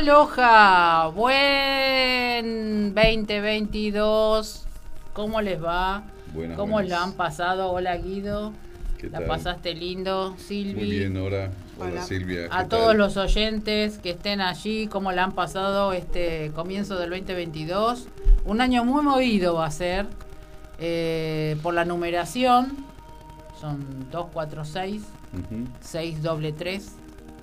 Aloha, buen 2022. ¿Cómo les va? Buenas, ¿Cómo buenas. la han pasado? Hola Guido. ¿Qué ¿La tal? pasaste lindo, Silvi? Muy bien. Hola, Hola. Silvia. A ¿qué todos tal? los oyentes que estén allí, ¿cómo la han pasado este comienzo del 2022? Un año muy movido va a ser eh, por la numeración. Son 2, 4, 6, Ujú. 6 doble 3,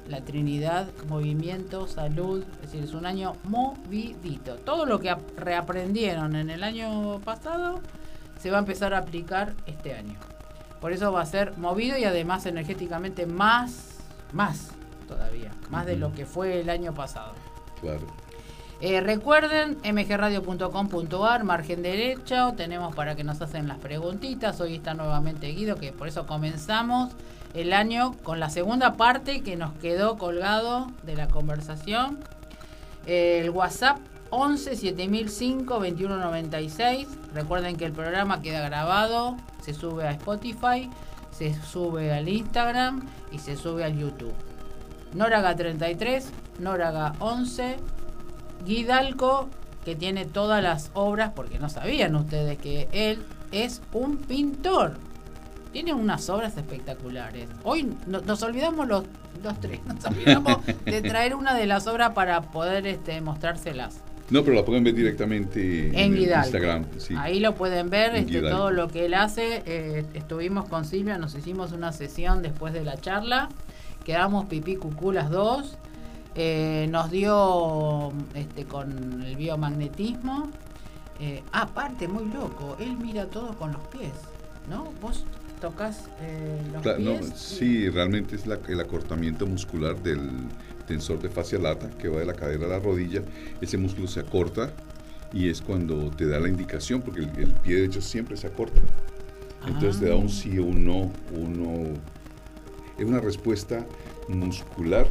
la Trinidad, movimiento, salud. Es decir, es un año movidito. Todo lo que ap- reaprendieron en el año pasado se va a empezar a aplicar este año. Por eso va a ser movido y además energéticamente más, más todavía, más de lo que fue el año pasado. Claro. Eh, recuerden, mgradio.com.ar, margen derecho, tenemos para que nos hacen las preguntitas. Hoy está nuevamente Guido, que por eso comenzamos el año con la segunda parte que nos quedó colgado de la conversación. El WhatsApp 11 7005 2196. Recuerden que el programa queda grabado, se sube a Spotify, se sube al Instagram y se sube al YouTube. Noraga 33, Noraga 11, Guidalco, que tiene todas las obras, porque no sabían ustedes que él es un pintor. Tiene unas obras espectaculares. Hoy no- nos olvidamos los, los tres, nos olvidamos de traer una de las obras para poder este, mostrárselas. No, pero la pueden ver directamente en, En. Instagram. Sí. Ahí lo pueden ver, este, todo lo que él hace. Eh, estuvimos con Silvia, nos hicimos una sesión después de la charla. Quedamos pipí cucú las dos. Eh, nos dio este, con el biomagnetismo. Eh, aparte, muy loco, él mira todo con los pies, ¿no? Vos tocas eh, los Cla- no, pies. sí, realmente es la- el acortamiento muscular del tensor de fascia lata que va de la cadera a la rodilla. Ese músculo se acorta y es cuando te da la indicación, porque el, el pie derecho siempre se acorta. Entonces te da Ah. un sí o un no, un no. Es una respuesta muscular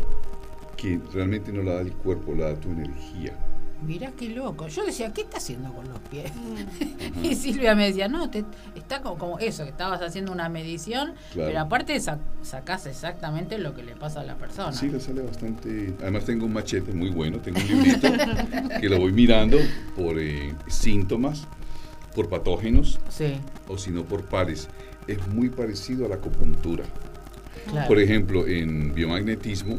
que realmente no la da el cuerpo, la da tu energía. Mirá qué loco. Yo decía, ¿qué está haciendo con los pies? Ajá. Y Silvia me decía, no, te- está como, como eso, que estabas haciendo una medición, Claro. pero aparte sa- sacás exactamente lo que le pasa a la persona. Sí, le sale bastante. Además, tengo un machete muy bueno, tengo un librito que lo voy mirando por eh, síntomas, por patógenos Sí, o si no por pares. Es muy parecido a la acupuntura. claro. Por ejemplo, en biomagnetismo,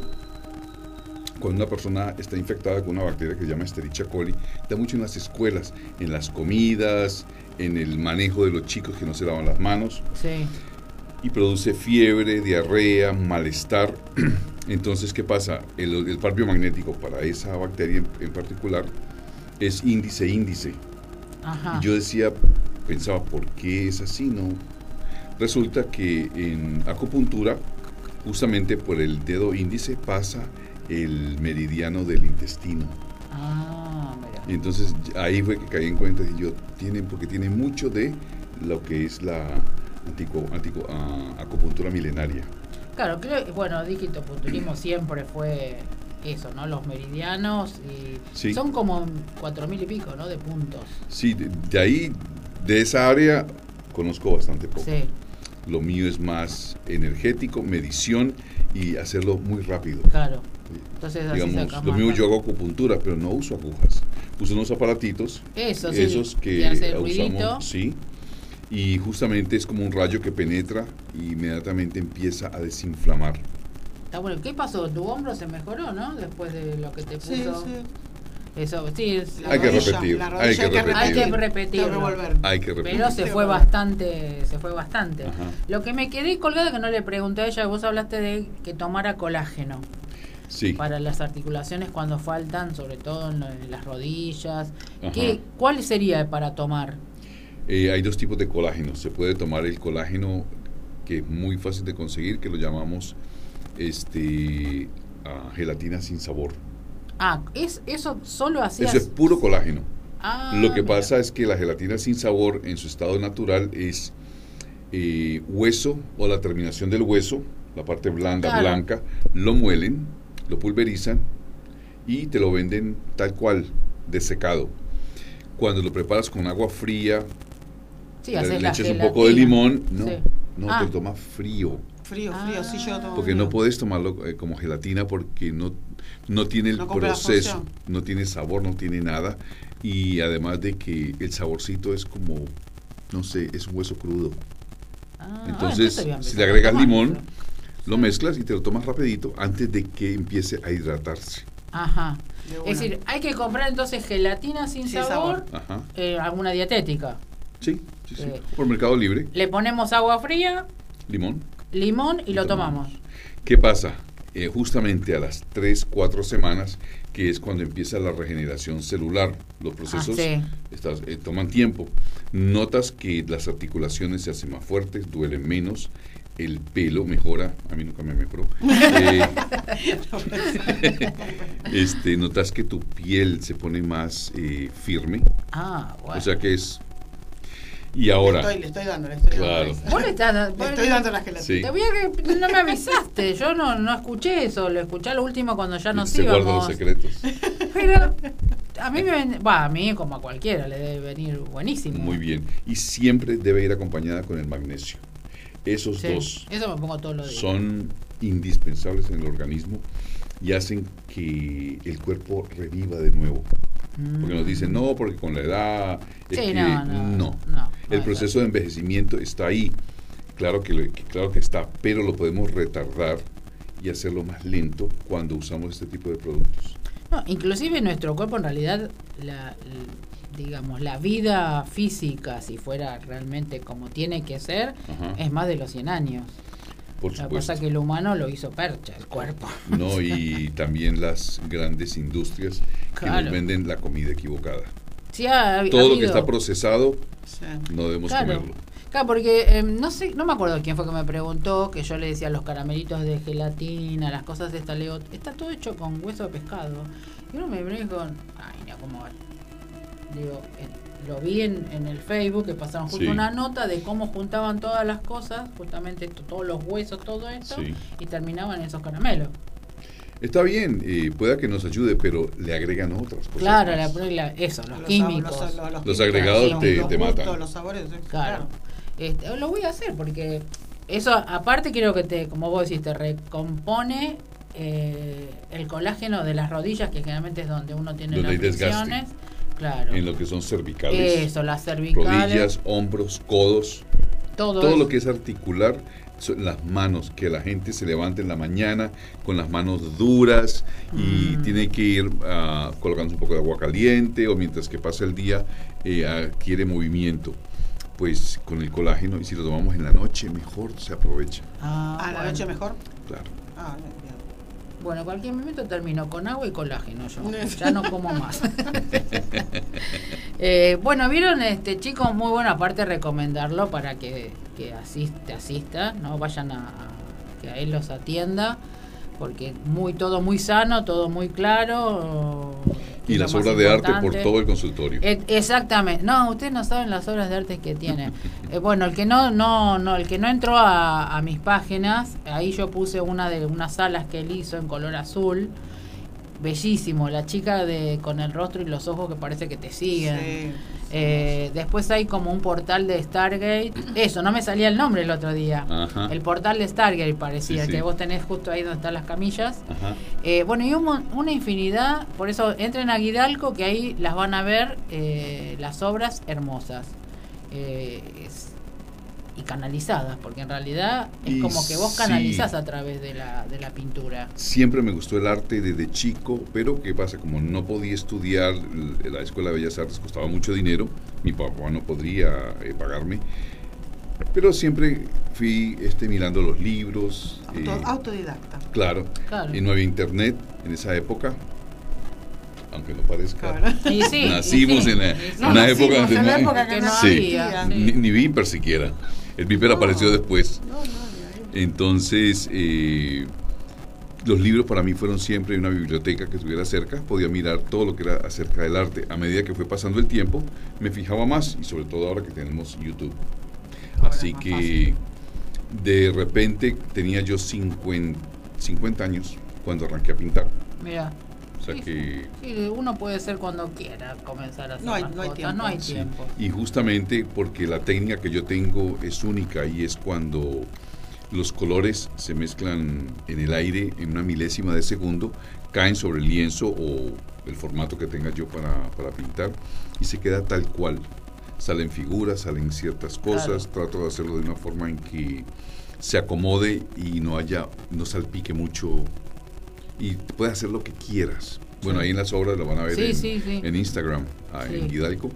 cuando una persona está infectada con una bacteria que se llama Escherichia coli, da mucho en las escuelas, en las comidas, en el manejo de los chicos que no se lavan las manos Sí, y produce fiebre, diarrea, malestar. Entonces, ¿qué pasa? El, el par biomagnético para esa bacteria en, en particular es índice-índice. Y yo decía, pensaba, ¿por qué es así? No. Resulta que en acupuntura, justamente por el dedo índice pasa el meridiano del intestino. Ah, mira. Y entonces ahí fue que caí en cuenta y yo, tienen, porque tiene mucho de lo que es la antico, antico- ah, acupuntura milenaria. Claro, creo, bueno, digitopunturismo siempre fue eso, ¿no? Los meridianos y Sí. son como cuatro mil y pico, ¿no? De puntos. Sí, de, de ahí, de esa área, conozco bastante poco. Sí, Lo mío es más energético, medición y hacerlo muy rápido. claro. Entonces así Digamos, lo mismo yo hago acupuntura, pero no uso agujas. Uso unos aparatitos, Eso, sí. esos que ruidito. usamos, sí. Y justamente es como un rayo que penetra y inmediatamente empieza a desinflamar. Está bueno. ¿Qué pasó? Tu hombro se mejoró, ¿no? Después de lo que te puso. Sí, sí. Eso, sí. es- La Hay que rodilla, repetir, la hay rodilla que repetir. Hay que que volver. Hay que repetir. Pero se fue bastante, se fue bastante. Ajá. Lo que me quedé colgada que no le pregunté a ella, vos hablaste de que tomara colágeno Sí. para las articulaciones cuando faltan, sobre todo en, las rodillas. ¿Qué, ¿Cuál sería para tomar? Eh, hay dos tipos de colágeno. Se puede tomar el colágeno que es muy fácil de conseguir, que lo llamamos este, ah, gelatina sin sabor. Ah, es, eso solo hacías. Eso es puro colágeno. Ah, Lo que mira. pasa es que la gelatina sin sabor en su estado natural es eh, hueso o la terminación del hueso, la parte blanda, Claro. blanca, lo muelen, lo pulverizan y te lo venden tal cual, desecado. Cuando lo preparas con agua fría, Sí, le, le la echas un poco de limón, no, Sí. no, Ah. te lo tomas frío. Frío, frío, sí, yo lo tomo Porque frío. no puedes tomarlo eh, como gelatina porque no, no tiene el No proceso, no tiene sabor, no tiene nada. Y además de que el saborcito es como, no sé, es un hueso crudo. Ah, Entonces, voy a si le agregas limón, lo mezclas y te lo tomas rapidito antes de que empiece a hidratarse. Ajá. Es decir, hay que comprar entonces gelatina sin, Sin sabor, sabor. Ajá. eh, alguna dietética. Sí, sí, sí. Eh. Por Mercado Libre, Le ponemos agua fría, limón. limón y Y lo tomamos. tomamos. ¿Qué pasa? Eh, justamente a las 3, 4 semanas, que es cuando empieza la regeneración celular, los procesos Ah, sí. estas, eh, toman tiempo. Notas que las articulaciones se hacen más fuertes, duelen menos, el pelo mejora, a mí nunca me mejoró. Eh, este, notas que tu piel se pone más eh, firme, Ah, bueno. o sea que es... Y ahora, Le estoy, le estoy dando, le estoy Claro. dando. Vos le estás da- Le estoy dando la gelatina. Sí. Te voy a que no me avisaste, yo no, no escuché eso, lo escuché lo último cuando ya nos se guardan los íbamos. secretos. Pero a mí me a mí como a cualquiera le debe venir buenísimo. Muy bien. Y siempre debe ir acompañada con el magnesio. Esos Sí, dos Eso me pongo todos los días. son indispensables en el organismo y hacen que el cuerpo reviva de nuevo. Porque nos dicen, no, porque con la edad... es. Sí, que-". no, no, no, El proceso de envejecimiento está ahí. Claro que, claro que está, pero lo podemos retardar y hacerlo más lento cuando usamos este tipo de productos. No, inclusive nuestro cuerpo en realidad, la, digamos, la vida física, si fuera realmente como tiene que ser, Ajá. es más de los 100 años. Por La supuesto. cosa que el humano lo hizo percha, el cuerpo. No, y también las grandes industrias que nos venden la comida equivocada. Sí, ha- ha Todo lo que está procesado Sí. no debemos Claro. comerlo. Claro, porque eh, no sé, no me acuerdo quién fue que me preguntó que yo le decía los caramelitos de gelatina, las cosas de esta, le digo, está todo hecho con hueso de pescado. Y uno me viene con, ay, no, ¿cómo va? Digo, lo vi en, en el Facebook que pasaron justo Sí. una nota de cómo juntaban todas las cosas, justamente esto, todos los huesos, todo esto, Sí. y terminaban en esos caramelos. Está bien, eh, pueda que nos ayude, pero le agregan otras cosas. Claro, la, más. la- eso, los, Los químicos. los- los Los químicos, agregados te- los te gustos, matan. Los sabores, Claro. Este, lo voy a hacer porque eso aparte quiero que te, como vos decís, te recompone eh, el colágeno de las rodillas, que generalmente es donde uno tiene Donde las hay desgaste. Claro. En lo que son cervicales, Eso, las cervicales. rodillas, hombros, codos, todo, todo lo que es articular, son las manos, que la gente se levanta en la mañana con las manos duras y Mm. tiene que ir ah, colocándose un poco de agua caliente o mientras que pasa el día eh, adquiere movimiento. Pues con el colágeno, y si lo tomamos en la noche, mejor se aprovecha. Ah, Ah, la bueno. noche mejor. Claro. Ah. Bueno, en cualquier momento termino con agua y colágeno yo. Ya no como más. Eh, bueno, vieron, este chicos, muy bueno aparte recomendarlo para que, que asiste, asista, no vayan a, a- que a él los atienda, porque muy todo muy sano, todo muy claro. Y las obras de arte por todo el consultorio. Eh, Exactamente. No, ustedes no saben las obras de arte que tiene. Eh, bueno, el que no, no, no, el que no entró a, a mis páginas, ahí yo puse una de unas salas que él hizo en color azul. Bellísimo, la chica de con el rostro y los ojos que parece que te siguen. Sí. Eh, después hay como un portal de Stargate. Eso, no me salía el nombre el otro día. Ajá. El portal de Stargate parecía, Sí, sí. que vos tenés justo ahí donde están las camillas. Eh, bueno, y un una infinidad, por eso entren a Guidalco que ahí las van a ver eh, las obras hermosas es- y canalizadas, porque en realidad es Y como que vos sí. canalizás a través de la, de la pintura. Siempre me gustó el arte desde chico, pero ¿qué pasa? Como no podía estudiar, la Escuela de Bellas Artes costaba mucho dinero, mi papá no podría eh, pagarme, pero siempre fui este, mirando los libros. Auto- eh, autodidacta. claro, Claro. y no había internet en esa época, aunque no parezca. Claro. Sí, Nacimos sí, en la-. No, una nacimos época en la no- época que no había. sí. Ni, ni Viper siquiera. El Viper No. apareció después. No. Entonces, eh, los libros para mí fueron siempre una biblioteca que estuviera cerca, podía mirar todo lo que era acerca del arte. A medida que fue pasando el tiempo, me fijaba más y sobre todo ahora que tenemos YouTube. Ahora Así que fácil. de repente tenía yo 50, 50 años cuando arranqué a pintar. Mira. Sea Sí, que, sí, uno puede ser cuando quiera comenzar a hacer No hay- no hay tiempo. no hay sí. tiempo. Y justamente porque la técnica que yo tengo es única y es cuando los colores se mezclan en el aire en una milésima de segundo, caen sobre el lienzo o el formato que tenga yo para, para pintar y se queda tal cual. Salen figuras, salen ciertas cosas, trato de hacerlo de una forma en que se acomode y no haya, no salpique mucho y puedes hacer lo que quieras. Bueno, ahí en las obras lo van a ver Sí, en, sí, sí. en Instagram, ah, en Sí.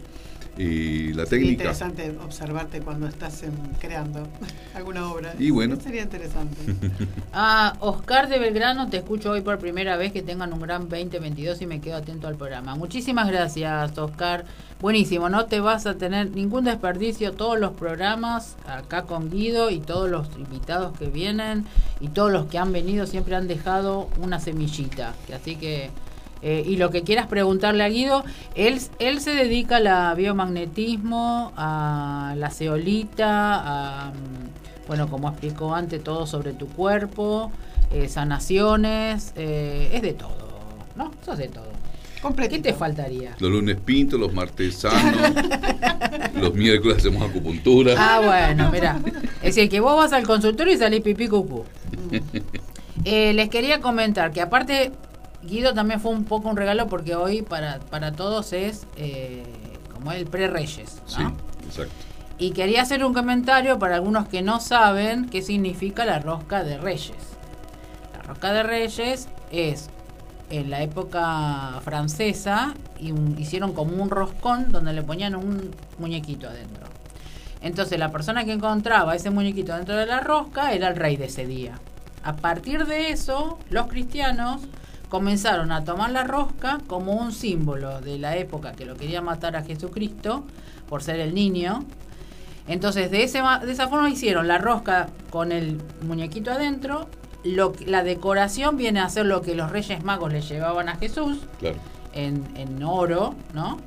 Y la Sería técnica. interesante observarte cuando estás en- creando alguna obra. Y bueno. Sería interesante. Ah, Oscar de Belgrano, te escucho hoy por primera vez. Que tengan un gran 2022 y me quedo atento al programa. Muchísimas gracias, Oscar. Buenísimo, no te vas a tener ningún desperdicio. Todos los programas acá con Guido y todos los invitados que vienen y todos los que han venido siempre han dejado una semillita. Así que. Eh, y lo que quieras preguntarle a Guido, él, él se dedica a la biomagnetismo, a la ceolita, a, mm, bueno, como explicó antes, todo sobre tu cuerpo, eh, sanaciones, eh, es de todo, ¿no? Sos de todo. ¿Qué te faltaría? Los lunes pinto, los martes sano, los miércoles hacemos acupuntura. Ah, bueno, mira. Es decir, que vos vas al consultorio y salís pipí cucú. Eh, les quería comentar que aparte, Guido también fue un poco un regalo porque hoy para, para todos es eh, como el pre-reyes. ¿no? Sí, exacto. Y quería hacer un comentario para algunos que no saben qué significa la rosca de reyes. La rosca de reyes es en la época francesa y un- hicieron como un roscón donde le ponían un muñequito adentro. Entonces la persona que encontraba ese muñequito dentro de la rosca era el rey de ese día. A partir de eso, los cristianos comenzaron a tomar la rosca como un símbolo de la época que lo quería matar a Jesucristo por ser el niño. Entonces de, ese, de esa forma hicieron la rosca con el muñequito adentro. Lo, la decoración viene a ser lo que los reyes magos le llevaban a Jesús Claro. en, en oro, ¿no?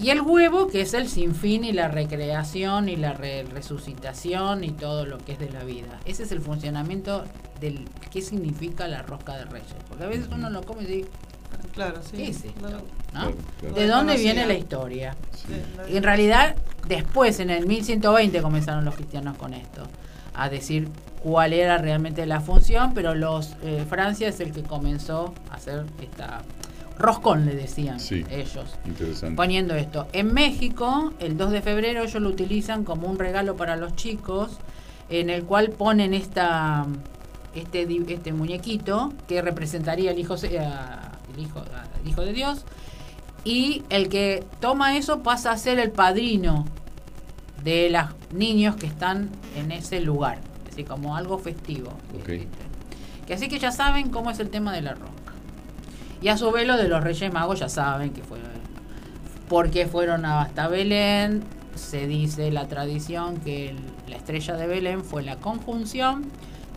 Y el huevo, que es el sinfín y la recreación y la re- resucitación y todo lo que es de la vida. Ese es el funcionamiento del qué significa la rosca de reyes. Porque a veces uno lo come y dice, Claro, sí. ¿qué es esto? No, no. ¿no? Claro, claro. ¿De dónde viene la historia? Sí, no- Y en realidad, después, en el 1120, comenzaron los cristianos con esto, a decir cuál era realmente la función, pero los eh, Francia es el que comenzó a hacer esta roscón, le decían Sí. ellos, Interesante. poniendo esto. En México, el 2 de febrero, ellos lo utilizan como un regalo para los chicos, en el cual ponen esta este, este muñequito que representaría el hijo, el hijo, a- el hijo de Dios y el que toma eso pasa a ser el padrino de los niños que están en ese lugar, es decir, como algo festivo. Que así que ya saben cómo es el tema de la rosca. Y a su vez lo de los Reyes Magos ya saben que fue porque fueron hasta Belén. Se dice la tradición que la estrella de Belén fue la conjunción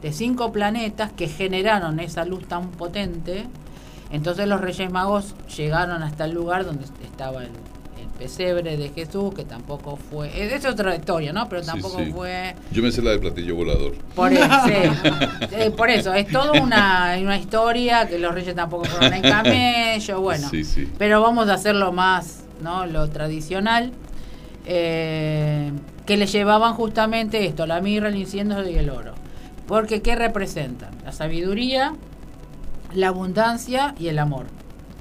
de cinco planetas que generaron esa luz tan potente. Entonces los Reyes Magos llegaron hasta el lugar donde estaba el, el pesebre de Jesús, que tampoco fue... Es, otra historia, ¿no? Pero tampoco sí. fue... Yo me sé la del platillo volador. Por eso, sí. Eh, por eso, es toda una, una historia que los reyes tampoco fueron en camello, bueno. Sí, sí. Pero vamos a hacerlo más, ¿no? Lo tradicional. eh, que le llevaban justamente esto, la mirra, el incienso y el oro. Porque ¿qué representan? La sabiduría, la abundancia y el amor.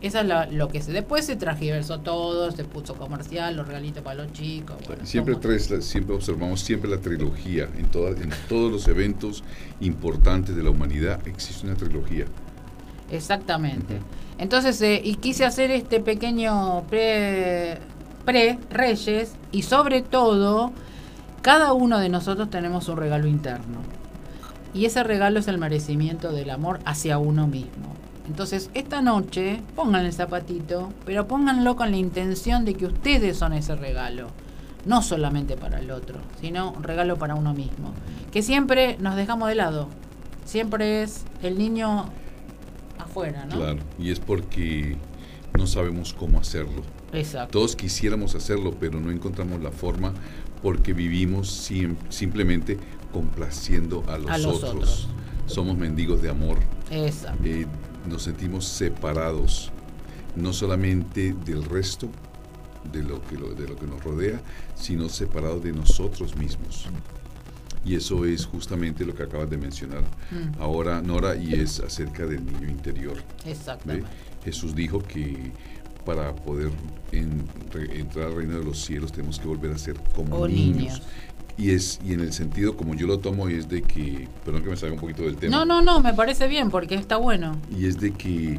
Esa es la- lo que se... Después se transgiversó todo, se puso comercial, los regalitos para los chicos. bueno, Siempre traes la- siempre observamos siempre la trilogía en todas en todos los eventos importantes de la humanidad existe una trilogía. Exactamente. Entonces, eh, y quise hacer este pequeño pre, pre Reyes y sobre todo, cada uno de nosotros tenemos un regalo interno. Y ese regalo es el merecimiento del amor hacia uno mismo. Entonces, esta noche pongan el zapatito, pero pónganlo con la intención de que ustedes son ese regalo. No solamente para el otro, sino un regalo para uno mismo. Que siempre nos dejamos de lado. Siempre es el niño afuera, ¿no? Claro, y es porque no sabemos cómo hacerlo. Exacto. Todos quisiéramos hacerlo, pero no encontramos la forma porque vivimos sim- simplemente complaciendo a los, A los otros. otros. Somos mendigos de amor. Exacto. Eh, nos sentimos separados, no solamente del resto de lo, que lo- de lo que nos rodea, sino separados de nosotros mismos. Y eso es justamente lo que acabas de mencionar Mm. ahora, Nora, y es acerca del niño interior. ¿ve? Exactamente. Jesús dijo que para poder en- re- entrar al reino de los cielos tenemos que volver a ser como O niños. niños. Y es y en el sentido como yo lo tomo es de que, perdón que me salga un poquito del tema. No, no, no, me parece bien porque está bueno. Y es de que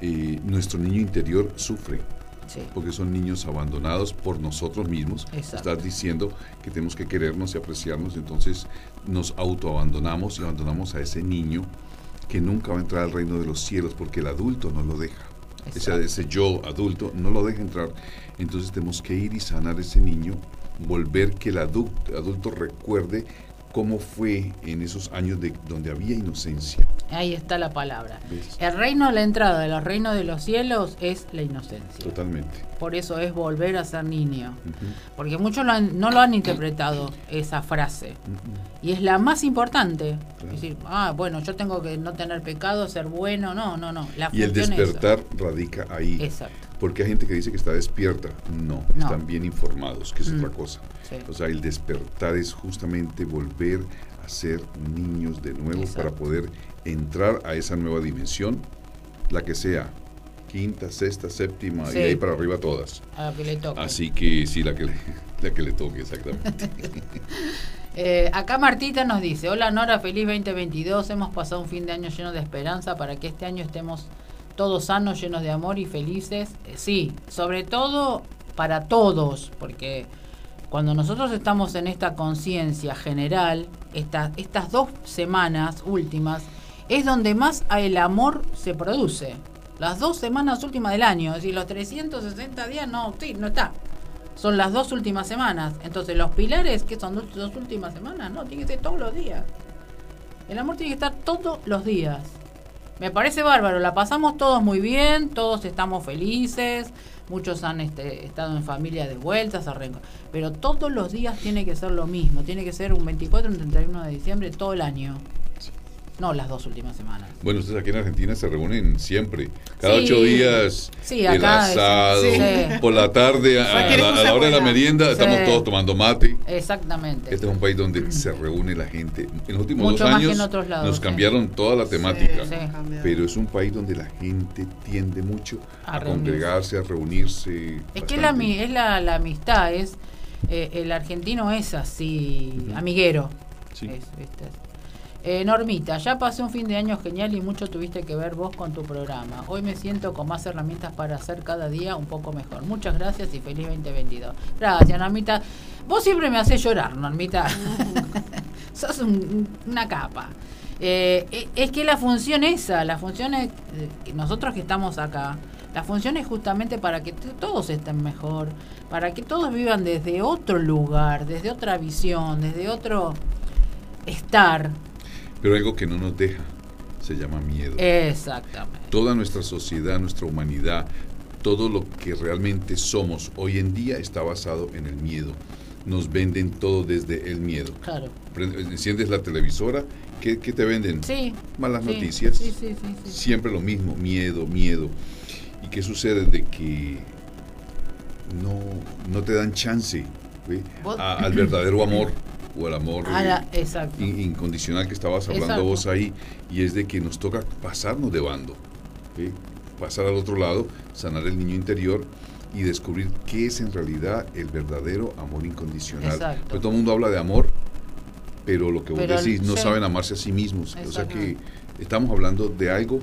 eh, nuestro niño interior sufre Sí. porque son niños abandonados por nosotros mismos. Exacto. Estás diciendo que tenemos que querernos y apreciarnos, entonces nos autoabandonamos y abandonamos a ese niño que nunca va a entrar al reino de los cielos porque el adulto no lo deja. Ese, ese yo adulto no lo deja entrar. Entonces tenemos que ir y sanar ese niño, volver que el adulto, adulto recuerde cómo fue en esos años de donde había inocencia. Ahí está la palabra. ¿Ves? El reino, la entrada de los reinos de los cielos es la inocencia. Totalmente. Por eso es volver a ser niño. Ujú. Porque muchos lo han- no lo han interpretado esa frase. Ujú. Y es la más importante. Claro. Es decir, ah, bueno, yo tengo que no tener pecado, ser bueno. No, no, no. La Y el función es despertar radica ahí. Exacto. Porque hay gente que dice que está despierta. No, No. están bien informados, que es Mm. otra cosa. Sí. O sea, el despertar es justamente volver a ser niños de nuevo Exacto. para poder entrar a esa nueva dimensión, la que sea, quinta, sexta, séptima Sí. y ahí para arriba todas. A lo que le toque. Así que sí, la que le, la que le toque, exactamente. Eh, acá Martita nos dice, hola Nora, feliz 2022, hemos pasado un fin de año lleno de esperanza para que este año estemos todos sanos, llenos de amor y felices. Eh, sí, sobre todo para todos, porque cuando nosotros estamos en esta conciencia general, esta- estas dos semanas últimas, es donde más el amor se produce. Las dos semanas últimas del año, es decir, los 360 días no, sí, no está son las dos últimas semanas. Entonces, los pilares, que son dos, dos últimas semanas? No, tiene que ser todos los días. El amor tiene que estar todos los días. Me parece bárbaro, la pasamos todos muy bien, todos estamos felices, muchos han este, estado en familia de vueltas, pero todos los días tiene que ser lo mismo, tiene que ser un 24, un 31 de diciembre, todo el año. No las dos últimas semanas. Bueno, ustedes aquí en Argentina se reúnen siempre. Cada Sí. ocho días, Sí, el es- asado, sí. por la tarde, a, la, a cosa la hora de la merienda, estamos todos tomando mate. Exactamente. Este es un país donde se reúne la gente. En los últimos Mucho dos más que años en otros lados, nos sí. cambiaron toda la temática. Sí. Pero es un país donde la gente tiende mucho A a, congregarse, a reunirse. Es que la, es la, la amistad, es eh, el argentino es así, amiguero. Sí. Es, ¿viste? Eh, Normita, ya pasé un fin de año genial y mucho tuviste que ver vos con tu programa. Hoy me siento con más herramientas para hacer cada día un poco mejor. Muchas gracias y feliz 2022. Gracias, Normita. Vos siempre me haces llorar, Normita. Sos un- una capa. Eh, e- es que la función esa, la función es, eh, nosotros que estamos acá, la función es justamente para que todos estén mejor, para que todos vivan desde otro lugar, desde otra visión, desde otro estar. Pero algo que no nos deja se llama miedo. Exactamente. Toda nuestra sociedad, nuestra humanidad, todo lo que realmente somos hoy en día está basado en el miedo. Nos venden todo desde el miedo. Claro. Enciendes la televisora, ¿qué, qué te venden? Sí. Malas sí, noticias. Sí, sí, sí, sí. Siempre lo mismo, miedo, miedo. ¿Y qué sucede? De que no, no te dan chance al verdadero amor o al amor Ah, la- exacto. in- incondicional que estabas hablando Exacto. vos ahí. Y es de que nos toca pasarnos de bando, pasar al otro lado, sanar el niño interior y descubrir qué es en realidad el verdadero amor incondicional. Porque todo el mundo habla de amor, pero lo que vos Pero el- decís, no sí. saben amarse a sí mismos. O sea que estamos hablando de algo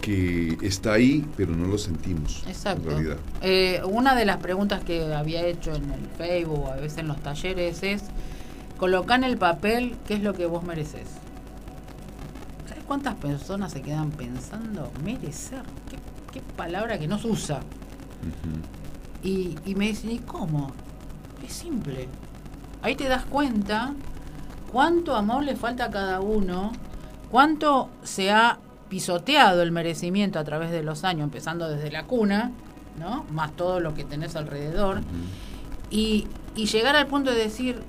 que está ahí, pero no lo sentimos Exacto. en realidad. Eh, una de las preguntas que había hecho en el Facebook o a veces en los talleres es, coloca en el papel qué es lo que vos mereces. ¿Sabes cuántas personas se quedan pensando? Merecer. ¿Qué, qué palabra que no se usa? Y, y me dicen, ¿y cómo? Es simple. Ahí te das cuenta cuánto amor le falta a cada uno, cuánto se ha pisoteado el merecimiento a través de los años, empezando desde la cuna, ¿no? Más todo lo que tenés alrededor. Y, y llegar al punto de decir,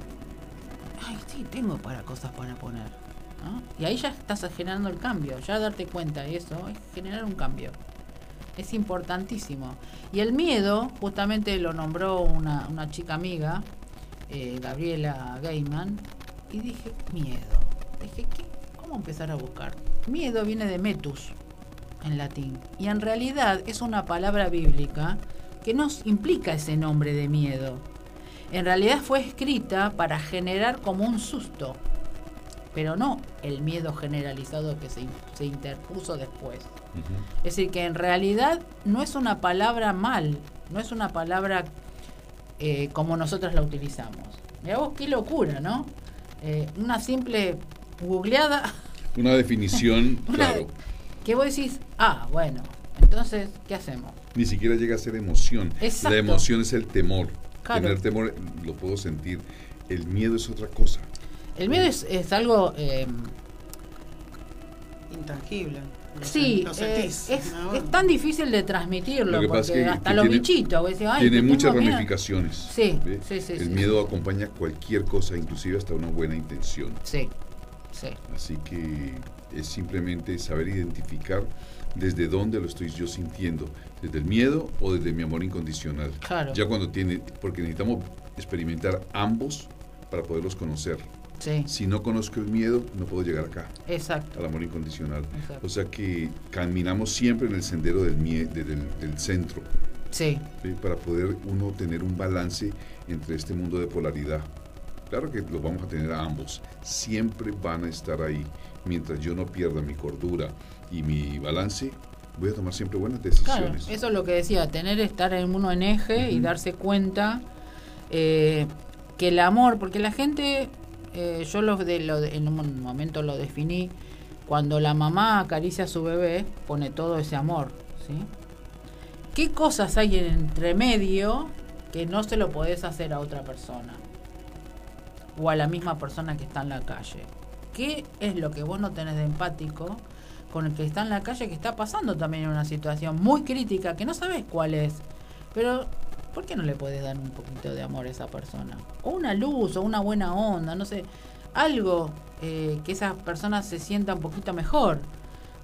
ay, sí, tengo para cosas para poner. Y ahí ya estás generando el cambio, ya darte cuenta de eso es generar un cambio. Es importantísimo. Y el miedo, justamente lo nombró una, una chica amiga, eh, Gabriela Gaiman, y dije, miedo. Dije, ¿qué? ¿Cómo empezar a buscar? Miedo viene de metus en latín. Y en realidad es una palabra bíblica que nos implica ese nombre de miedo. En realidad fue escrita para generar como un susto, pero no el miedo generalizado que se, se interpuso después. Es decir, que en realidad no es una palabra mal, no es una palabra eh, como nosotros la utilizamos. Mira vos qué locura, ¿no? Eh, una simple googleada. Una definición, claro. Que vos decís, ah, bueno, entonces, ¿qué hacemos? Ni siquiera llega a ser emoción. Exacto. La emoción es el temor. Claro. Tener temor lo puedo sentir. El miedo es otra cosa. El miedo es, es algo... eh, Intangible. Lo Sí, eh, sentís, es, ¿no? es tan difícil de transmitirlo Lo que porque pasa es que- hasta que los tiene- bichitos, decís, "Ay, Tiene muchas tengo miedo". ramificaciones. Sí, sí, sí, El sí. miedo acompaña cualquier cosa, inclusive hasta una buena intención. Sí, sí, Así que es simplemente saber identificar desde dónde lo estoy yo sintiendo, desde el miedo o desde mi amor incondicional. Claro. Ya cuando tiene, porque necesitamos experimentar ambos para poderlos conocer. sí, Si no conozco el miedo, no puedo llegar acá, exacto. al amor incondicional. Exacto. O sea que caminamos siempre en el sendero del, mie- de- del, del centro, Sí, ¿sí? para poder uno tener un balance entre este mundo de polaridad. Claro que lo vamos a tener a ambos, siempre van a estar ahí. Mientras yo no pierda mi cordura y mi balance, voy a tomar siempre buenas claro. decisiones. Eso es lo que decía, tener, estar en uno en eje y darse cuenta eh, que el amor, porque la gente, eh, yo lo, de, lo de- en un momento lo definí, cuando la mamá acaricia a su bebé, pone todo ese amor, ¿sí? ¿Qué cosas hay en entre medio que no se lo podés hacer a otra persona? O a la misma persona que está en la calle. ¿Qué es lo que vos no tenés de empático con el que está en la calle que está pasando también en una situación muy crítica que no sabes cuál es? Pero, ¿por qué no le puedes dar un poquito de amor a esa persona? O una luz, o una buena onda, no sé. Algo eh, que esa persona se sienta un poquito mejor.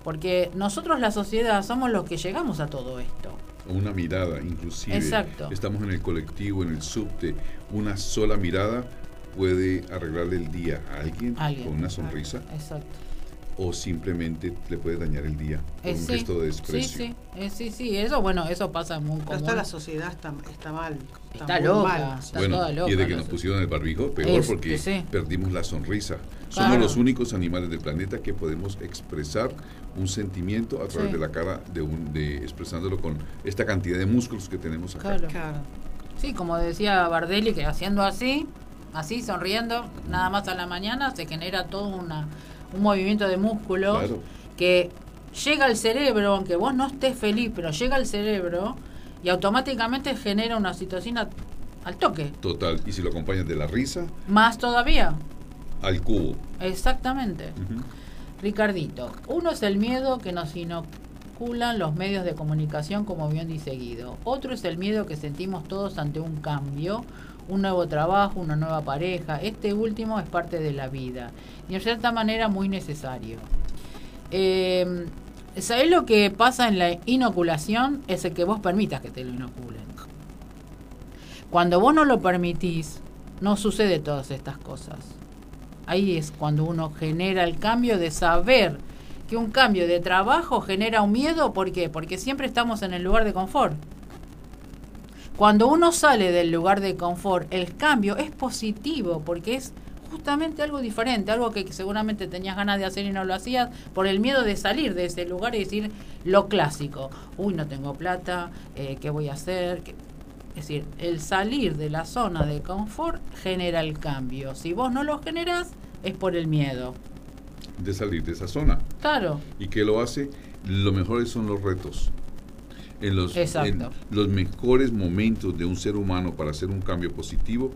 Porque nosotros, la sociedad, somos los que llegamos a todo esto. Una mirada, inclusive. Exacto. Estamos en el colectivo, en el subte. Una sola mirada puede arreglarle el día a alguien, Alguien. con una sonrisa Exacto. O simplemente le puede dañar el día por Eh, un sí, gesto de desprecio. sí, eh, sí, sí, eso, bueno, eso pasa muy Pero común. está la sociedad está, está mal. Está loca. mal. Está bueno, toda loca y de que nos pusieron el barbijo, peor Es porque sí. perdimos la sonrisa. Somos los únicos animales del planeta que podemos expresar un sentimiento a través Sí. de la cara, de, un, de expresándolo con esta cantidad de músculos que tenemos acá. Claro. Claro. Sí, como decía Bardelli, que haciendo así, así sonriendo, nada más a la mañana, se genera todo una, un movimiento de músculos Claro. que llega al cerebro, aunque vos no estés feliz, pero llega al cerebro y automáticamente genera una situación a- al toque. Total. Y si lo acompañas de la risa, Más todavía. al cubo. Exactamente. Ricardito, uno es el miedo que nos inoculan los medios de comunicación como bien dice Guido. Otro es el miedo que sentimos todos ante un cambio, un nuevo trabajo, una nueva pareja. Este último es parte de la vida y en cierta manera muy necesario. Eh, ¿Sabés lo que pasa en la inoculación? Es el que vos permitas que te lo inoculen. Cuando vos no lo permitís, no sucede todas estas cosas. Ahí es cuando uno genera el cambio de saber que un cambio de trabajo genera un miedo. ¿Por qué? Porque siempre estamos en el lugar de confort. Cuando uno sale del lugar de confort, el cambio es positivo porque es justamente algo diferente, algo que seguramente tenías ganas de hacer y no lo hacías por el miedo de salir de ese lugar y decir lo clásico. Uy, no tengo plata, eh, ¿qué voy a hacer? ¿Qué? Es decir, el salir de la zona de confort genera el cambio. Si vos no lo generas, es por el miedo. De salir de esa zona. Claro, ¿Y qué lo hace? Lo mejores son los retos. En los, Exacto. en los mejores momentos de un ser humano para hacer un cambio positivo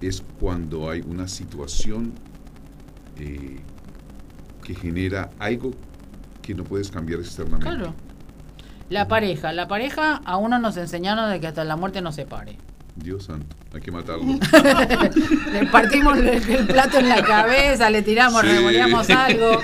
es cuando hay una situación eh, que genera algo que no puedes cambiar externamente. claro. La pareja, la pareja a uno nos enseñaron de que hasta la muerte nos separe. Dios santo, hay que matarlo. Le partimos el, el plato en la cabeza, le tiramos, Sí. revoleamos algo.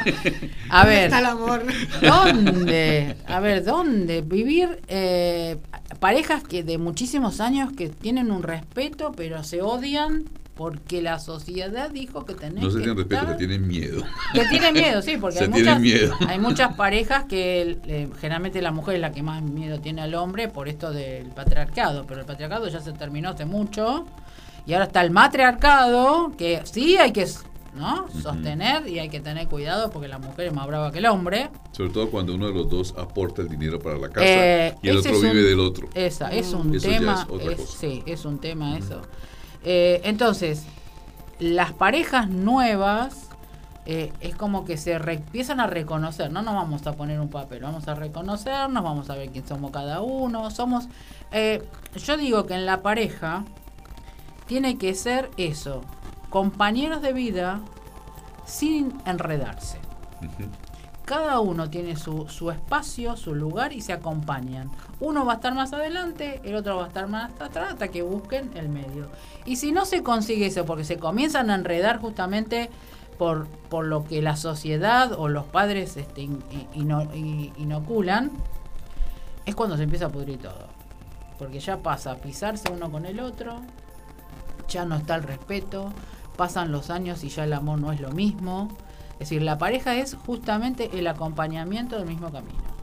A ver, Está el amor. ¿dónde? A ver, ¿dónde? Vivir eh, parejas que de muchísimos años que tienen un respeto, pero se odian porque la sociedad dijo que tenés No se tienen respeto, estar- que tienen miedo. que tienen miedo, sí, porque Se hay tienen muchas, miedo. hay muchas parejas que eh, generalmente la mujer es la que más miedo tiene al hombre por esto del patriarcado, pero el patriarcado ya se terminó hace mucho y ahora está el matriarcado que sí hay que ¿no? sostener y hay que tener cuidado porque la mujer es más brava que el hombre. Sobre todo cuando uno de los dos aporta el dinero para la casa Eh, y el otro vive un- del otro. Esa, es un Eso tema. es es- sí, es un tema eso. Eh, entonces, las parejas nuevas eh, es como que se re- empiezan a reconocer. No nos vamos a poner un papel, vamos a reconocernos, vamos a ver quién somos cada uno. Somos. eh, yo digo que en la pareja tiene que ser eso: compañeros de vida sin enredarse. Cada uno tiene su, su espacio, su lugar y se acompañan. Uno va a estar más adelante, el otro va a estar más atrás hasta que busquen el medio. Y si no se consigue eso, porque se comienzan a enredar justamente por, por lo que la sociedad o los padres este, in- inoculan, es cuando se empieza a pudrir todo. Porque ya pasa a pisarse uno con el otro, ya no está el respeto, pasan los años y ya el amor no es lo mismo. Es decir, la pareja es justamente el acompañamiento del mismo camino.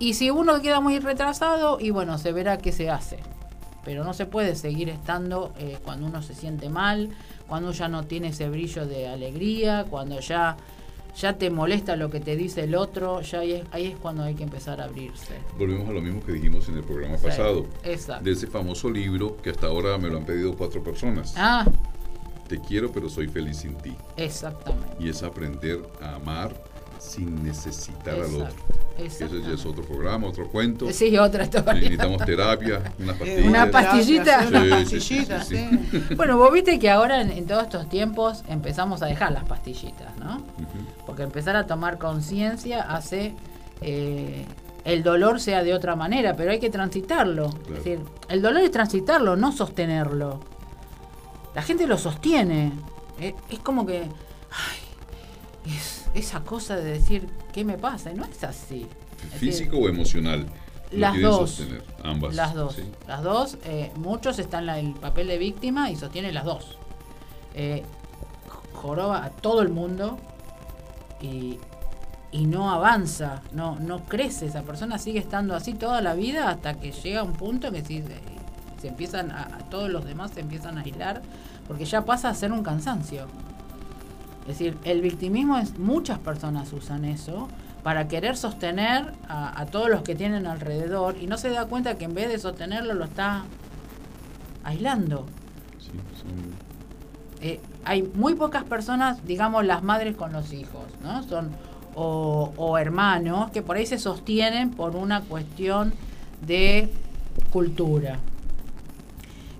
Y si uno queda muy retrasado, y bueno, se verá qué se hace. Pero no se puede seguir estando eh, cuando uno se siente mal, cuando ya no tiene ese brillo de alegría, cuando ya, ya te molesta lo que te dice el otro, ya ahí es, ahí es cuando hay que empezar a abrirse. Volvemos a lo mismo que dijimos en el programa Sí, pasado. exacto. De ese famoso libro que hasta ahora me lo han pedido cuatro personas. Ah, Te quiero, pero soy feliz sin ti. exactamente. Y es aprender a amar sin necesitar al otro. Exacto, Eso ya es otro programa, otro cuento. Sí, otra historia. Necesitamos terapia, unas pastillas. Una pastillita. Sí, una Sí, sí, pastillita, sí, sí, sí. Bueno, vos viste que ahora en, en todos estos tiempos empezamos a dejar las pastillitas, ¿no? Porque empezar a tomar conciencia hace eh, el dolor sea de otra manera, pero hay que transitarlo. Claro. Es decir, el dolor es transitarlo, no sostenerlo. La gente lo sostiene. Eh, es como que. ay, es esa cosa de decir, ¿qué me pasa? Y no es así. Es decir, ¿Físico o emocional? Las dos. sostener, ambas. Las dos. sí. Las dos. eh, muchos están en el papel de víctima y sostienen las dos. Eh, joroba a todo el mundo y, y no avanza, no, no crece. Esa persona sigue estando así toda la vida hasta que llega un punto en que si, se, se empiezan a, a todos los demás se empiezan a aislar porque ya pasa a ser un cansancio. Es decir, el victimismo es muchas personas usan eso para querer sostener a, a todos los que tienen alrededor y no se da cuenta que en vez de sostenerlo lo está aislando. Sí, Eh, hay muy pocas personas, digamos, las madres con los hijos, ¿no? Son o, o hermanos que por ahí se sostienen por una cuestión de cultura.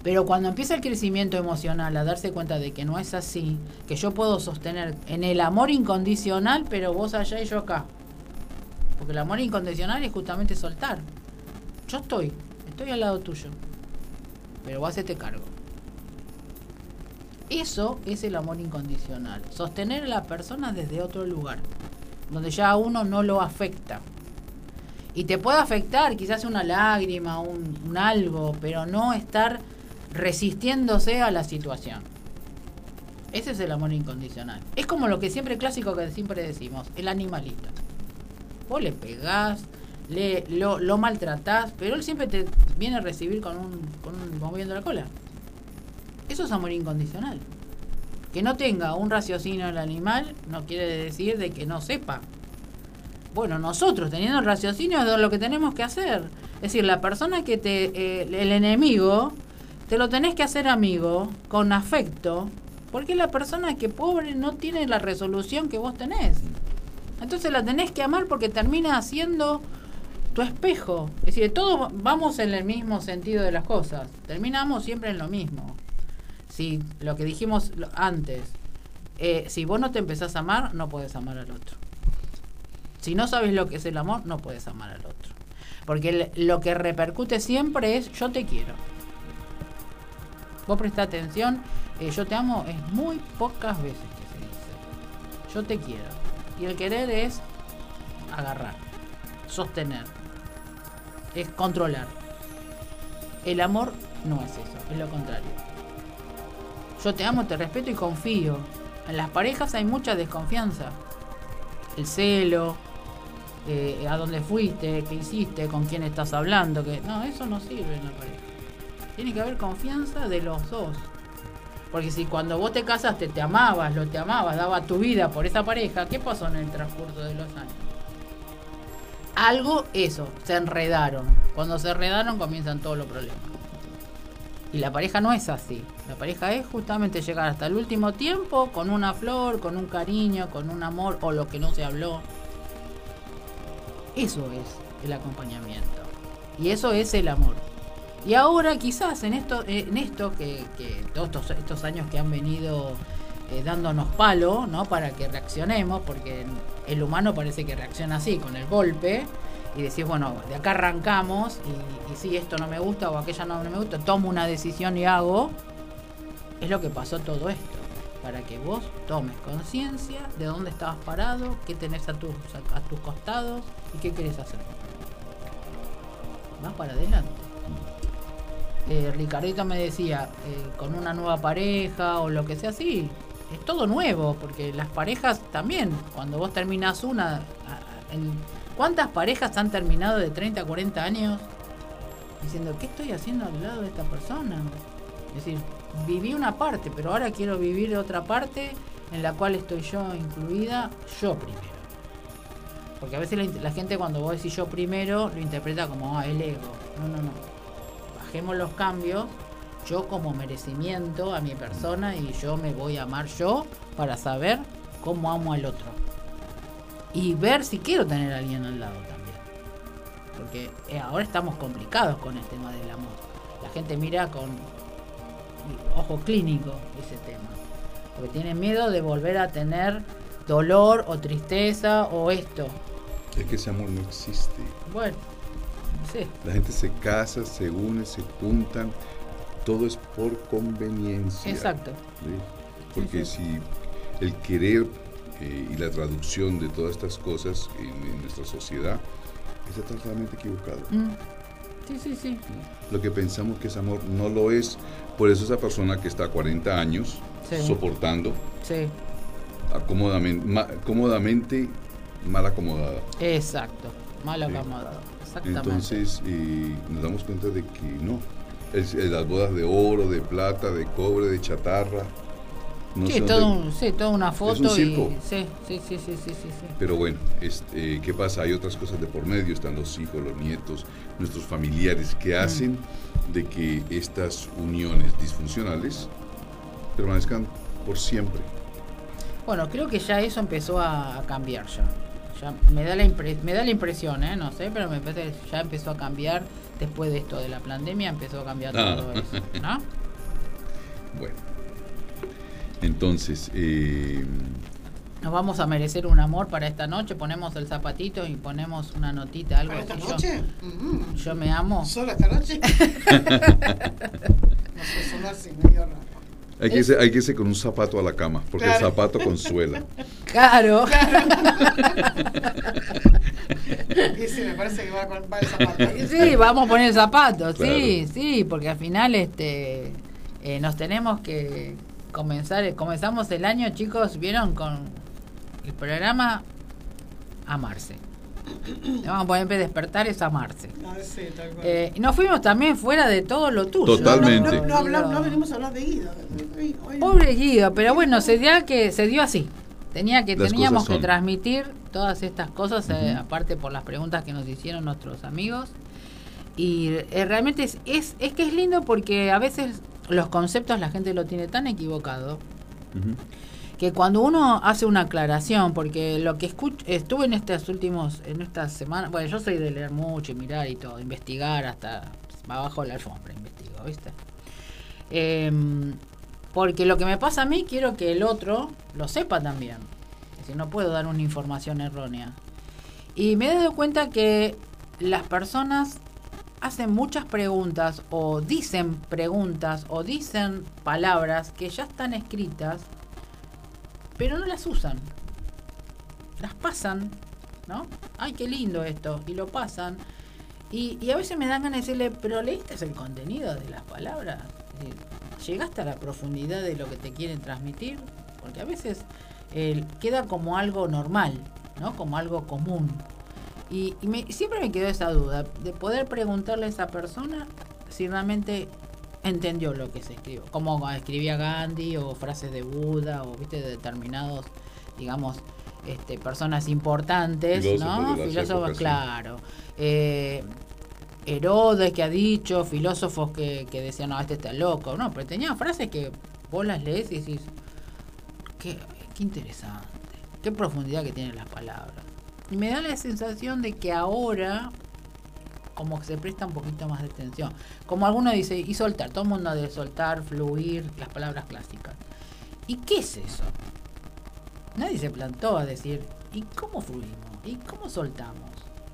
Pero cuando empieza el crecimiento emocional, a darse cuenta de que no es así, que yo puedo sostener en el amor incondicional, pero vos allá y yo acá. Porque el amor incondicional es justamente soltar. Yo estoy, estoy al lado tuyo, pero vos hacete cargo. Eso es el amor incondicional. Sostener a la persona desde otro lugar, donde ya a uno no lo afecta. Y te puede afectar quizás una lágrima, un, un algo, pero no estar resistiéndose a la situación. Ese es el amor incondicional. Es como lo que siempre clásico que siempre decimos, el animalito. Vos le pegás, le, lo, lo maltratás, pero él siempre te viene a recibir con un, con un moviendo la cola. Eso es amor incondicional. Que no tenga un raciocinio el animal no quiere decir de que no sepa. Bueno, nosotros teniendo raciocinio es lo que tenemos que hacer. Es decir, la persona que te... eh, el enemigo, te lo tenés que hacer amigo, con afecto, porque la persona que pobre no tiene la resolución que vos tenés. Entonces la tenés que amar porque termina siendo tu espejo. Es decir, todos vamos en el mismo sentido de las cosas. Terminamos siempre en lo mismo. Si lo que dijimos antes, eh, si vos no te empezás a amar, no puedes amar al otro. Si no sabes lo que es el amor, no puedes amar al otro. Porque lo que repercute siempre es yo te quiero. Vos presta atención, eh, yo te amo es muy pocas veces que se dice. Yo te quiero. Y el querer es agarrar, sostener, es controlar. El amor no es eso, es lo contrario. Yo te amo, te respeto y confío. En las parejas hay mucha desconfianza. El celo, eh, a dónde fuiste, qué hiciste, con quién estás hablando. Que... No, eso no sirve en la pareja. Tiene que haber confianza de los dos. Porque si cuando vos te casaste te amabas, lo te amabas, daba tu vida por esa pareja, ¿qué pasó en el transcurso de los años? Algo, eso, se enredaron. Cuando se enredaron comienzan todos los problemas. Y la pareja no es así. La pareja es justamente llegar hasta el último tiempo con una flor, con un cariño, con un amor o lo que no se habló. Eso es el acompañamiento. Y eso es el amor. Y ahora quizás en esto, en esto que, todos estos, años que han venido eh, dándonos palo, ¿no? Para que reaccionemos, porque el humano parece que reacciona así, con el golpe, y decís, bueno, de acá arrancamos, y, si esto no me gusta o aquella no, me gusta, tomo una decisión y hago, es lo que pasó todo esto, para que vos tomes conciencia de dónde estabas parado, qué tenés a tus, a tus costados y qué querés hacer. Vas para adelante eh, me decía, eh, con una nueva pareja o lo que sea así, es todo nuevo, porque las parejas también, cuando vos terminás una, ¿cuántas parejas han terminado de 30 a 40 años diciendo, ¿qué estoy haciendo al lado de esta persona? Es decir, viví una parte, pero ahora quiero vivir otra parte en la cual estoy yo incluida, yo primero. Porque a veces la, la gente cuando vos decís yo primero lo interpreta como, ah, el ego. No, no, no bajemos los cambios, yo como merecimiento a mi persona y yo me voy a amar yo para saber cómo amo al otro. Y ver si quiero tener a alguien al lado también. Porque eh, ahora estamos complicados con el tema del amor. La gente mira con ojo clínico ese tema. Porque tiene miedo de volver a tener dolor o tristeza o esto. Es que ese amor no existe. Bueno, la gente se casa, se une, se juntan, todo es por conveniencia. Exacto. Porque si el querer eh, y la traducción de todas estas cosas en, nuestra sociedad está totalmente equivocado. Mm. Sí, sí, sí. Lo que pensamos que es amor no lo es. Por eso esa persona que está 40 años soportando, sí. acomodamente, cómodamente mal acomodada. Exacto, mal acomodada. Entonces nos damos cuenta de que no. Es, las bodas de oro, de plata, de cobre, de chatarra. sí, todo toda una foto. Es un circo. sí, sí, sí, sí, sí, Pero bueno, este, ¿qué pasa? Hay otras cosas de por medio, están los hijos, los nietos, nuestros familiares, que mm. hacen de que estas uniones disfuncionales permanezcan por siempre. Bueno, creo que ya eso empezó a cambiar ya me da la me da la impresión, ¿eh? no sé, pero me parece que ya empezó a cambiar después de esto de la pandemia, empezó a cambiar ah. todo eso, ¿no? Bueno, entonces eh, nos vamos a merecer un amor para esta noche, ponemos el zapatito y ponemos una notita, algo ¿Para esta noche? Mm. Yo, me amo. ¿Solo esta noche? no sé sonar sin medio rato. Hay que, irse, hay que irse con un zapato a la cama, porque el zapato consuela. Claro. y sí, me parece que va, con, va el zapato. Sí, vamos a poner el zapato, sí, sí, porque al final este eh, nos tenemos que comenzar, comenzamos el año, chicos, vieron con el programa Amarse. Vamos a poner despertar es amarse. Ah, eh, nos fuimos también fuera de todo lo tuyo. Totalmente. No, no, venimos a hablar de Guido. Pobre Guido, pero bueno, se dio, que, se dio así. Tenía que, teníamos que transmitir todas estas cosas, eh, aparte por las preguntas que nos hicieron nuestros amigos. Y eh, realmente es, es, es, que es lindo porque a veces los conceptos la gente lo tiene tan equivocado que cuando uno hace una aclaración, porque lo que escucho, estuve en estos últimos, en estas semanas, bueno, yo soy de leer mucho y mirar y todo, investigar hasta abajo de la alfombra, investigo, ¿viste? Em, porque lo que me pasa a mí, quiero que el otro lo sepa también. Es decir, no puedo dar una información errónea. Y me he dado cuenta que las personas hacen muchas preguntas o dicen preguntas o dicen palabras que ya están escritas pero no las usan. Las pasan, ¿no? Ay, qué lindo esto, y lo pasan. Y, a veces me dan ganas de decirle, pero leíste el contenido de las palabras. llegaste a la profundidad de lo que te quieren transmitir, porque a veces eh, queda como algo normal, ¿no? Como algo común. Y, y siempre me quedó esa duda de poder preguntarle a esa persona si realmente entendió lo que se escribió, como escribía Gandhi o frases de Buda o viste de determinados, digamos, este, personas importantes, Filósofos ¿no? Filósofos, épocas, sí. claro. Eh, Herodes que ha dicho, filósofos que, que decían, no, este está loco, no, pero tenían frases que vos las lees y decís, qué, qué interesante, qué profundidad que tienen las palabras. Y me da la sensación de que ahora como que se presta un poquito más de atención. Como alguno dice, y soltar, todo el mundo de soltar, fluir, las palabras clásicas. ¿Y qué es eso? Nadie se plantó a decir, ¿y cómo fluimos? ¿Y cómo soltamos?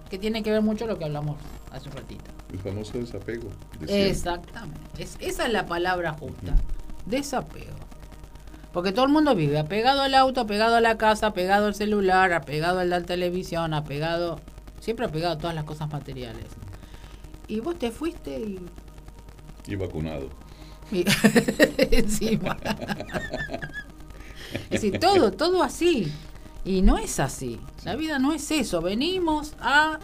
Que tiene que ver mucho lo que hablamos hace un ratito. El famoso desapego. de. Exactamente. Es, esa es la palabra justa. Desapego. Porque todo el mundo vive apegado al auto, apegado a la casa, apegado al celular, apegado a la televisión, apegado, siempre apegado a todas las cosas materiales. Y vos te fuiste y... Y vacunado. y- encima. es decir, todo, todo así. Y no es así. La vida no es eso. Venimos a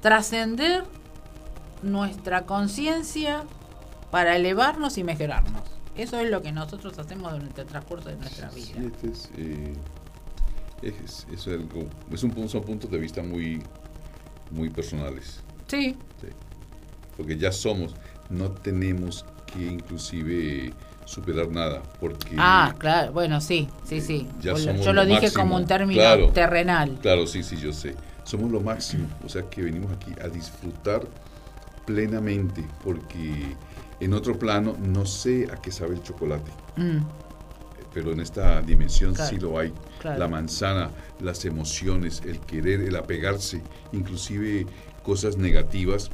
trascender nuestra conciencia para elevarnos y mejorarnos. Eso es lo que nosotros hacemos durante el transcurso de nuestra Sí, vida. este es, eh, es, es algo- es un, son puntos de vista muy, muy personales. Sí, sí. Porque ya somos, no tenemos que inclusive superar nada. Porque Ah, claro, bueno, sí, sí, sí. Ya Yo lo- somos Yo lo lo dije máximo. como un término Claro. terrenal. Claro, sí, sí, yo sé. Somos lo máximo. O sea que venimos aquí a disfrutar plenamente. Porque en otro plano no sé a qué sabe el chocolate. Mm, Pero en esta dimensión Claro, sí lo hay. claro. La manzana, las emociones, el querer, el apegarse, inclusive cosas negativas,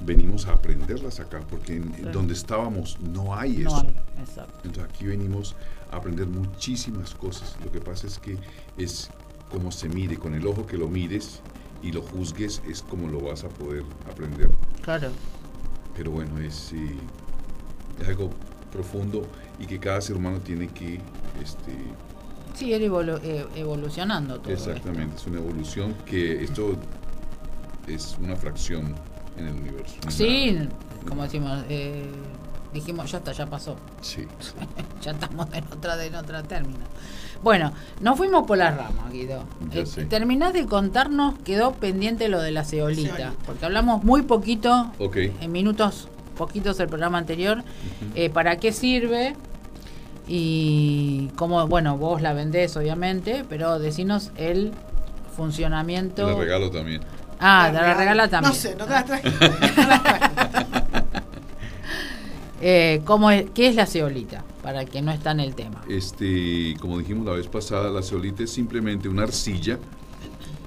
venimos a aprenderlas acá, porque en, Claro. donde estábamos no hay no eso. hay, exacto. Entonces aquí venimos a aprender muchísimas cosas. Lo que pasa es que es como se mire, con el ojo que lo mires y lo juzgues, es como lo vas a poder aprender. Claro. Pero bueno, es, eh, es algo profundo y que cada ser humano tiene que, este, Sí, ir evolu- eh, evolucionando todo. exactamente, es una evolución que esto es una fracción en el universo. Sí, nada. como decimos, eh, dijimos, ya está, ya pasó. Sí, sí. ya estamos en otra, en otra término. Bueno, nos fuimos por las ramas, Guido. Ya Eh, sé. terminás de contarnos, quedó pendiente lo de la ceolita, porque hablamos muy poquito, en minutos poquitos del programa anterior, eh, para qué sirve y cómo, bueno, vos la vendés obviamente, pero decinos el funcionamiento. Te la regalo también. Ah, te la regala también. No sé, no te la traje. No la traje. Eh, ¿cómo es, ¿Qué es la ceolita? Para el que no está en el tema. Este, como dijimos la vez pasada, la ceolita es simplemente una arcilla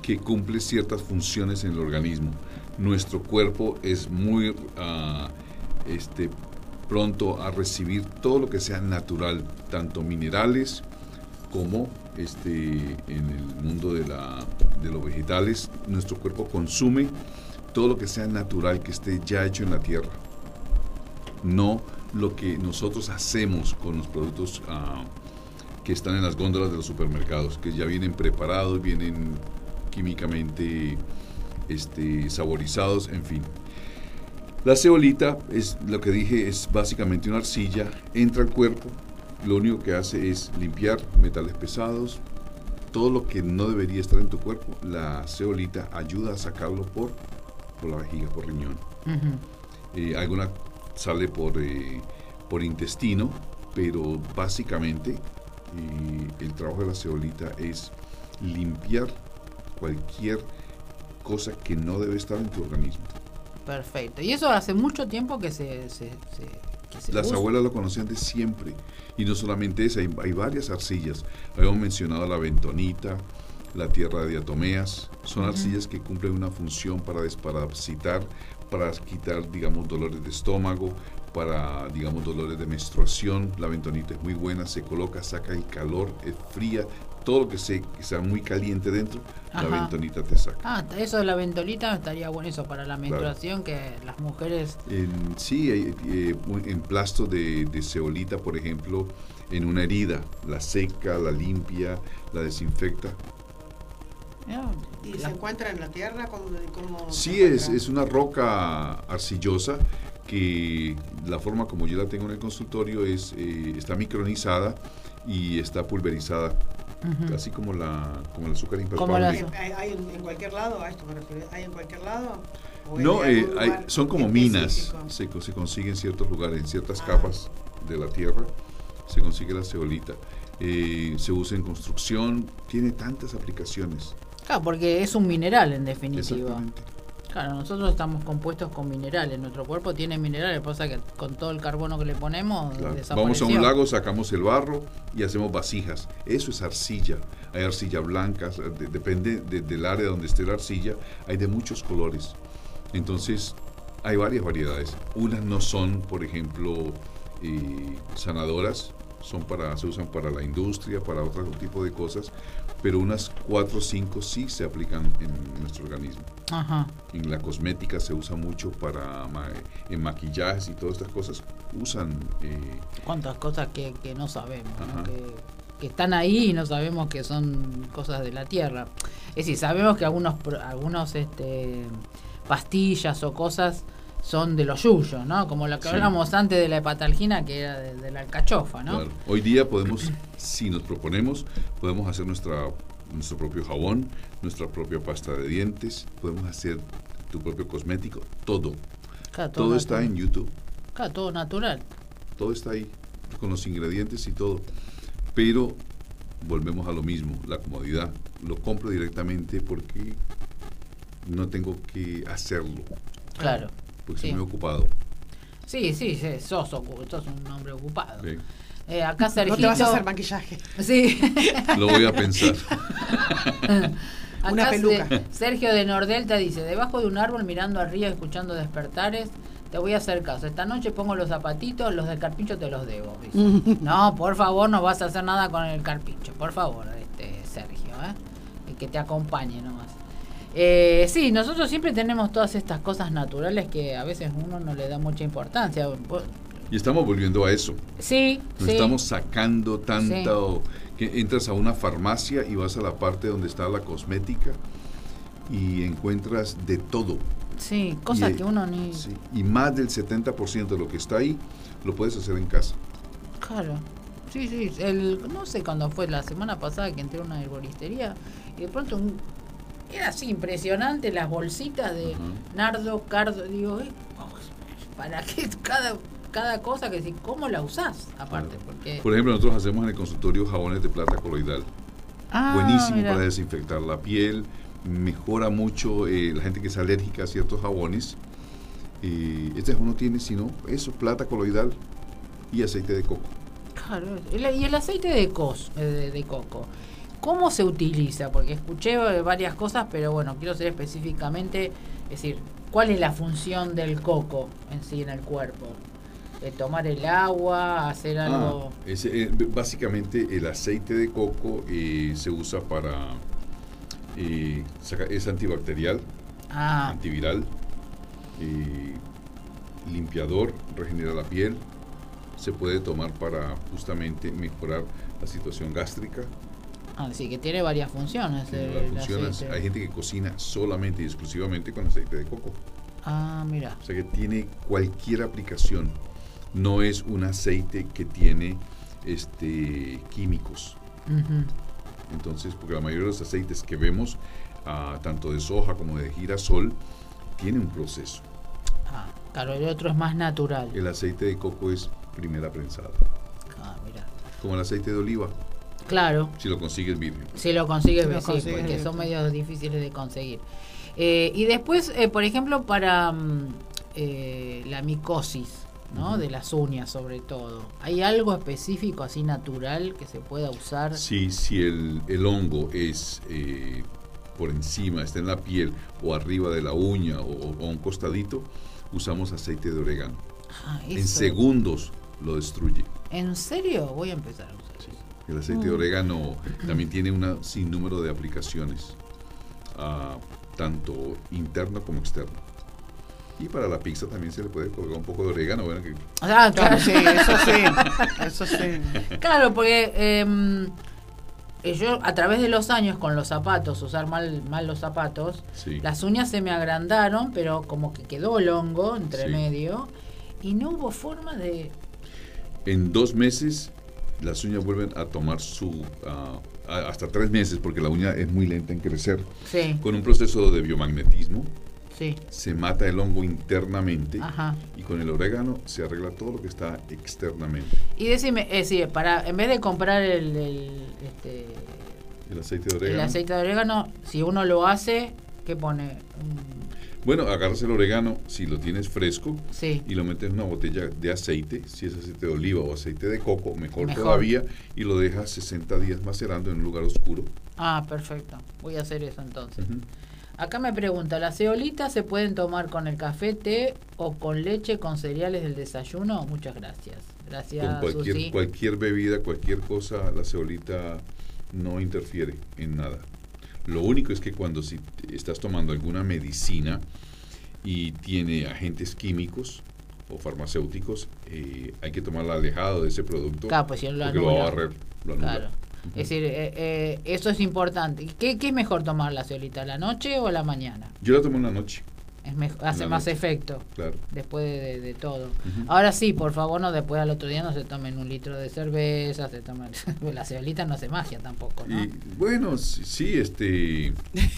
que cumple ciertas funciones en el organismo. Nuestro cuerpo es muy ah, este, pronto a recibir todo lo que sea natural, tanto minerales como este, en el mundo de, la, de los vegetales. Nuestro cuerpo consume todo lo que sea natural, que esté ya hecho en la tierra no lo que nosotros hacemos con los productos ah, que están en las góndolas de los supermercados, que ya vienen preparados, vienen químicamente este, saborizados, en fin. La ceolita es lo que dije, es básicamente una arcilla, entra al cuerpo, lo único que hace es limpiar metales pesados, todo lo que no debería estar en tu cuerpo, la ceolita ayuda a sacarlo por, por la vejiga, por riñón. Eh, alguna sale por, eh, por intestino, pero básicamente eh, el trabajo de la ceolita es limpiar cualquier cosa que no debe estar en tu organismo. Perfecto. Y eso hace mucho tiempo que se, se, se- que se Las usa. abuelas lo conocían de siempre. Y no solamente esa, hay, hay varias arcillas. Habíamos mencionado la bentonita, la tierra de diatomeas. Son arcillas que cumplen una función para desparasitar, para quitar, digamos, dolores de estómago, para, digamos, dolores de menstruación. La bentonita es muy buena, se coloca, saca el calor, es fría, todo lo que, se, que sea muy caliente dentro, Ajá. la ventonita te saca. Ah, eso de la ventolita estaría bueno eso para la menstruación, que las mujeres... En, sí, hay, eh, un- en plasto de, de ceolita, por ejemplo, en una herida, la seca, la limpia, la desinfecta. ¿Y se encuentra en la tierra? ¿Cómo, Sí, es, es una roca arcillosa que la forma como yo la tengo en el consultorio es eh, está micronizada y está pulverizada, Ujú. así como la como el azúcar impalpable. la- ¿Hay, hay en, cualquier lado? ¿A esto me refiero? ¿Hay en cualquier lado? ¿O No, eh, hay- son como minas, se, co- se consigue en ciertos lugares, en ciertas Ah. capas de la tierra, se consigue la ceolita. Eh, se usa en construcción, tiene tantas aplicaciones. Claro, porque es un mineral en definitiva. Exactamente. Claro, nosotros estamos compuestos con minerales. Nuestro cuerpo tiene minerales, pasa que con todo el carbono que le ponemos Claro. Vamos a un lago, sacamos el barro y hacemos vasijas. Eso es arcilla. Hay arcilla blanca, de- depende de- del área donde esté la arcilla, hay de muchos colores. Entonces, hay varias variedades. Unas no son, por ejemplo, eh, sanadoras, son para, se usan para la industria, para otro tipo de cosas, pero unas cuatro o cinco sí se aplican en nuestro organismo. Ajá. En la cosmética se usa mucho para ma- en maquillajes y todas estas cosas usan eh, Cuántas cosas que, que no sabemos, ¿no? Que, que están ahí y no sabemos que son cosas de la tierra. Es decir, sabemos que algunos, algunos este, pastillas o cosas son de lo suyo, ¿no? Como lo que Sí. hablamos antes de la hepatalgina, que era de, de la alcachofa, ¿no? Claro. Hoy día podemos, si nos proponemos, podemos hacer nuestra, nuestro propio jabón, nuestra propia pasta de dientes, podemos hacer tu propio cosmético, todo. Claro, Todo está natural. en YouTube, Claro, todo natural. todo está ahí, con los ingredientes y todo. Pero volvemos a lo mismo, la comodidad. Lo compro directamente porque no tengo que hacerlo, Claro. Porque Sí. estoy muy ocupado. Sí, sí, sí, sos, sos un hombre ocupado. Eh, acá Sergito... No te vas a hacer maquillaje. Sí. Lo voy a pensar. Acá Una peluca. Se- Sergio de Nordelta dice, debajo de un árbol mirando arriba escuchando despertares, te voy a hacer caso. Esta noche pongo los zapatitos, los del carpincho te los debo. dice. no, por favor, no vas a hacer nada con el carpincho. Por favor, este Sergio, ¿eh? Y que te acompañe nomás. Eh, sí, nosotros siempre tenemos todas estas cosas naturales que a veces uno no le da mucha importancia. Y estamos volviendo a eso. Sí, No sí. estamos sacando tanto que entras a una farmacia y vas a la parte donde está la cosmética y encuentras de todo. Sí, cosas que uno ni... sí, y más del 70% de lo que está ahí lo puedes hacer en casa. Claro. Sí, sí. El, no sé cuándo fue, la semana pasada que entré a una herboristería y de pronto un- era así impresionante las bolsitas de nardo, cardo. Digo, eh, ¿para qué cada, cada cosa que decís? ¿Cómo la usás? Aparte, porque... Por ejemplo, nosotros hacemos en el consultorio jabones de plata coloidal. Ah, Buenísimo mira. para desinfectar la piel, mejora mucho eh, la gente que es alérgica a ciertos jabones. Eh, este jabón no tiene sino eso, plata coloidal y aceite de coco. Claro, y el aceite de, cos, eh, de, de coco, ¿cómo se utiliza? Porque escuché eh, varias cosas, pero bueno, quiero saber específicamente, es decir, ¿cuál es la función del coco en sí en el cuerpo? Eh, ¿Tomar el agua, hacer algo? Ah, ese, eh, básicamente el aceite de coco eh, se usa para... eh, es antibacterial, Ah, antiviral, eh, limpiador, regenera la piel. Se puede tomar para justamente mejorar la situación gástrica. Ah, sí, que tiene varias funciones. tiene el varias funciones. aceite. Hay gente que cocina solamente y exclusivamente con aceite de coco. Ah, mira. O sea que tiene cualquier aplicación. No es un aceite que tiene este, químicos. Entonces, porque la mayoría de los aceites que vemos, ah, tanto de soja como de girasol, tiene un proceso. Ah, claro, el otro es más natural. El aceite de coco es primera prensada, Ah, mira. como el aceite de oliva, Claro. si lo consigues virgen. Si lo consigues, Si lo sí, porque sí. son medios difíciles de conseguir. Eh, y después, eh, por ejemplo, para mm, eh, la micosis, ¿no? De las uñas, sobre todo. ¿Hay algo específico, así natural, que se pueda usar? Si, si el, el hongo es eh, por encima, está en la piel o arriba de la uña o, o un costadito, usamos aceite de orégano. Ah, En segundos lo destruye. ¿En serio? Voy a empezar. El aceite de orégano también tiene un sinnúmero de aplicaciones, ah, tanto interno como externo. Y para la pizza también se le puede colocar un poco de orégano. Bueno, que Ah, Claro, claro. sí, eso sí. Eso sí. Claro, porque em, eh, yo a través de los años con los zapatos, usar mal, mal los zapatos, Sí. las uñas se me agrandaron, pero como que quedó el hongo entre Sí. medio y no hubo forma de... en dos meses las uñas vuelven a tomar su... a- hasta tres meses, porque la uña es muy lenta en crecer. Sí, Con un proceso de biomagnetismo sí, se mata el hongo internamente ajá. y con el orégano se arregla todo lo que está externamente. Y decime, es decir, para, en vez de comprar el, el, este, El aceite de el orégano. aceite de orégano, si uno lo hace, ¿qué pone? Bueno, agarras el orégano si lo tienes fresco sí, y lo metes en una botella de aceite, si es aceite de oliva o aceite de coco, mejor, Mejor. todavía, y lo dejas 60 días macerando en un lugar oscuro. ah, perfecto, voy a hacer eso entonces. Acá me pregunta, ¿las ceolitas se pueden tomar con el café, té o con leche con cereales del desayuno? Muchas gracias. Gracias, Con cualquier, Susi. cualquier bebida, cualquier cosa, la ceolita no interfiere en nada. Lo único es que cuando si estás tomando alguna medicina y tiene agentes químicos o farmacéuticos, eh, hay que tomarla alejado de ese producto Claro, pues si lo porque lo va a anula. barrer. lo anula. Claro. Es decir, eh, eh, eso es importante. ¿Qué, ¿Qué es mejor tomar la ceolita, la noche o la mañana? Yo la tomo en la noche, Es hace más efecto claro. después de, de- de todo. Ahora sí, por favor, no después al otro día no se tomen un litro de cerveza, se tomen... la ceolita no hace magia tampoco, ¿no? Y bueno, sí, este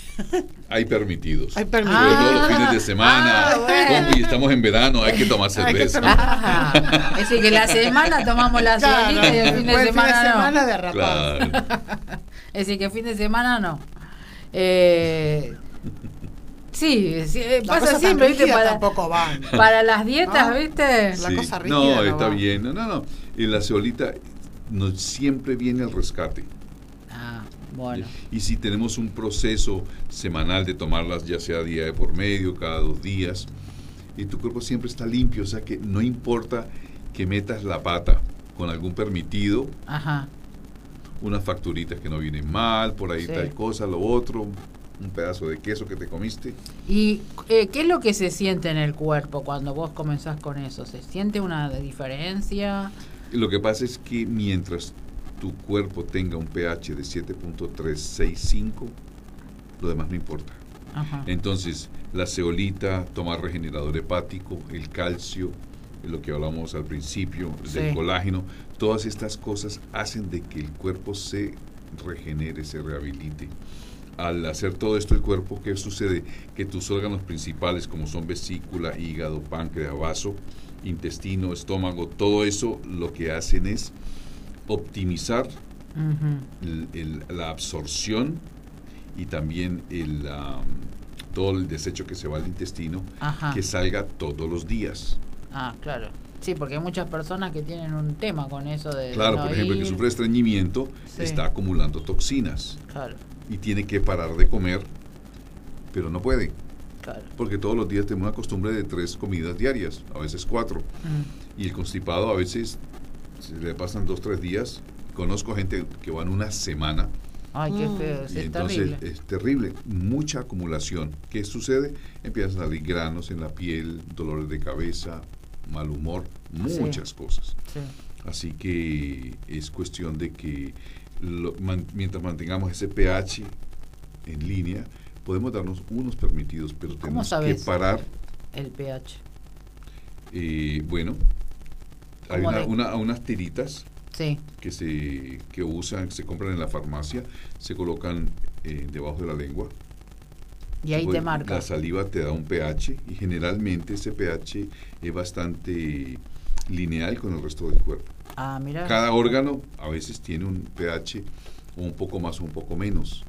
hay permitidos. Hay Sobre permitido. todo los fines de semana. Ah, bueno. Como y estamos en verano, hay que tomar que cerveza. tomar- Ah, es decir, que la semana tomamos la Claro, ceolita y el fin de semana, no. semana de rapaz. Claro. Es decir, que fin de semana no. Eh, sí, sí, eh, La pasa siempre, ¿viste? Para, tampoco van. para las dietas, No. ¿viste? La Sí. cosa rígida No, no está va. bien. No, no, no. En la ceolita no siempre viene el rescate. Ah, bueno. Y si tenemos un proceso semanal de tomarlas, ya sea día de por medio, cada dos días, y tu cuerpo siempre está limpio, o sea que no importa que metas la pata con algún permitido, Ajá. unas facturitas que no vienen mal, por ahí Sí. tal cosa, lo otro, un pedazo de queso que te comiste. ¿Y eh, qué es lo que se siente en el cuerpo cuando vos comenzás con eso? ¿Se siente una diferencia? Lo que pasa es que mientras tu cuerpo tenga un pH de 7.365, lo demás no importa. Ajá. Entonces, la ceolita, tomar regenerador hepático, el calcio, lo que hablamos al principio, del Sí. colágeno, todas estas cosas hacen de que el cuerpo se regenere, se rehabilite. Al hacer todo esto el cuerpo, ¿qué sucede? Que tus órganos principales, como son vesícula, hígado, páncreas, vaso, intestino, estómago, todo eso lo que hacen es optimizar el- el- la absorción y también el, am, todo el desecho que se va al intestino, Ajá. que salga todos los días. Ah, claro. Sí, porque hay muchas personas que tienen un tema con eso de... Claro, no por ejemplo, el que sufre estreñimiento Sí. está acumulando toxinas Claro, y tiene que parar de comer, pero no puede, claro. porque todos los días tenemos una costumbre de tres comidas diarias, a veces cuatro, Mm. y el constipado a veces se le pasan dos, tres días. Conozco gente que van una semana Ay, qué Mm. feo, sí, Y es entonces terrible. es terrible, mucha acumulación. ¿Qué sucede? Empiezan a salir granos en la piel, dolores de cabeza, mal humor, Sí. muchas cosas. Sí. Así que es cuestión de que lo- man- mientras mantengamos ese pH en línea, podemos darnos unos permitidos, pero ¿Cómo tenemos que parar. El pH. eh, bueno, hay ¿Cómo una- de- una- unas tiritas Sí. que se que usan, que se compran en la farmacia, se colocan eh, debajo de la lengua. Y ahí te marca. La saliva te da un pH y generalmente ese pH es bastante lineal con el resto del cuerpo. Ah, mira. Cada órgano a veces tiene un pH un poco más o un poco menos.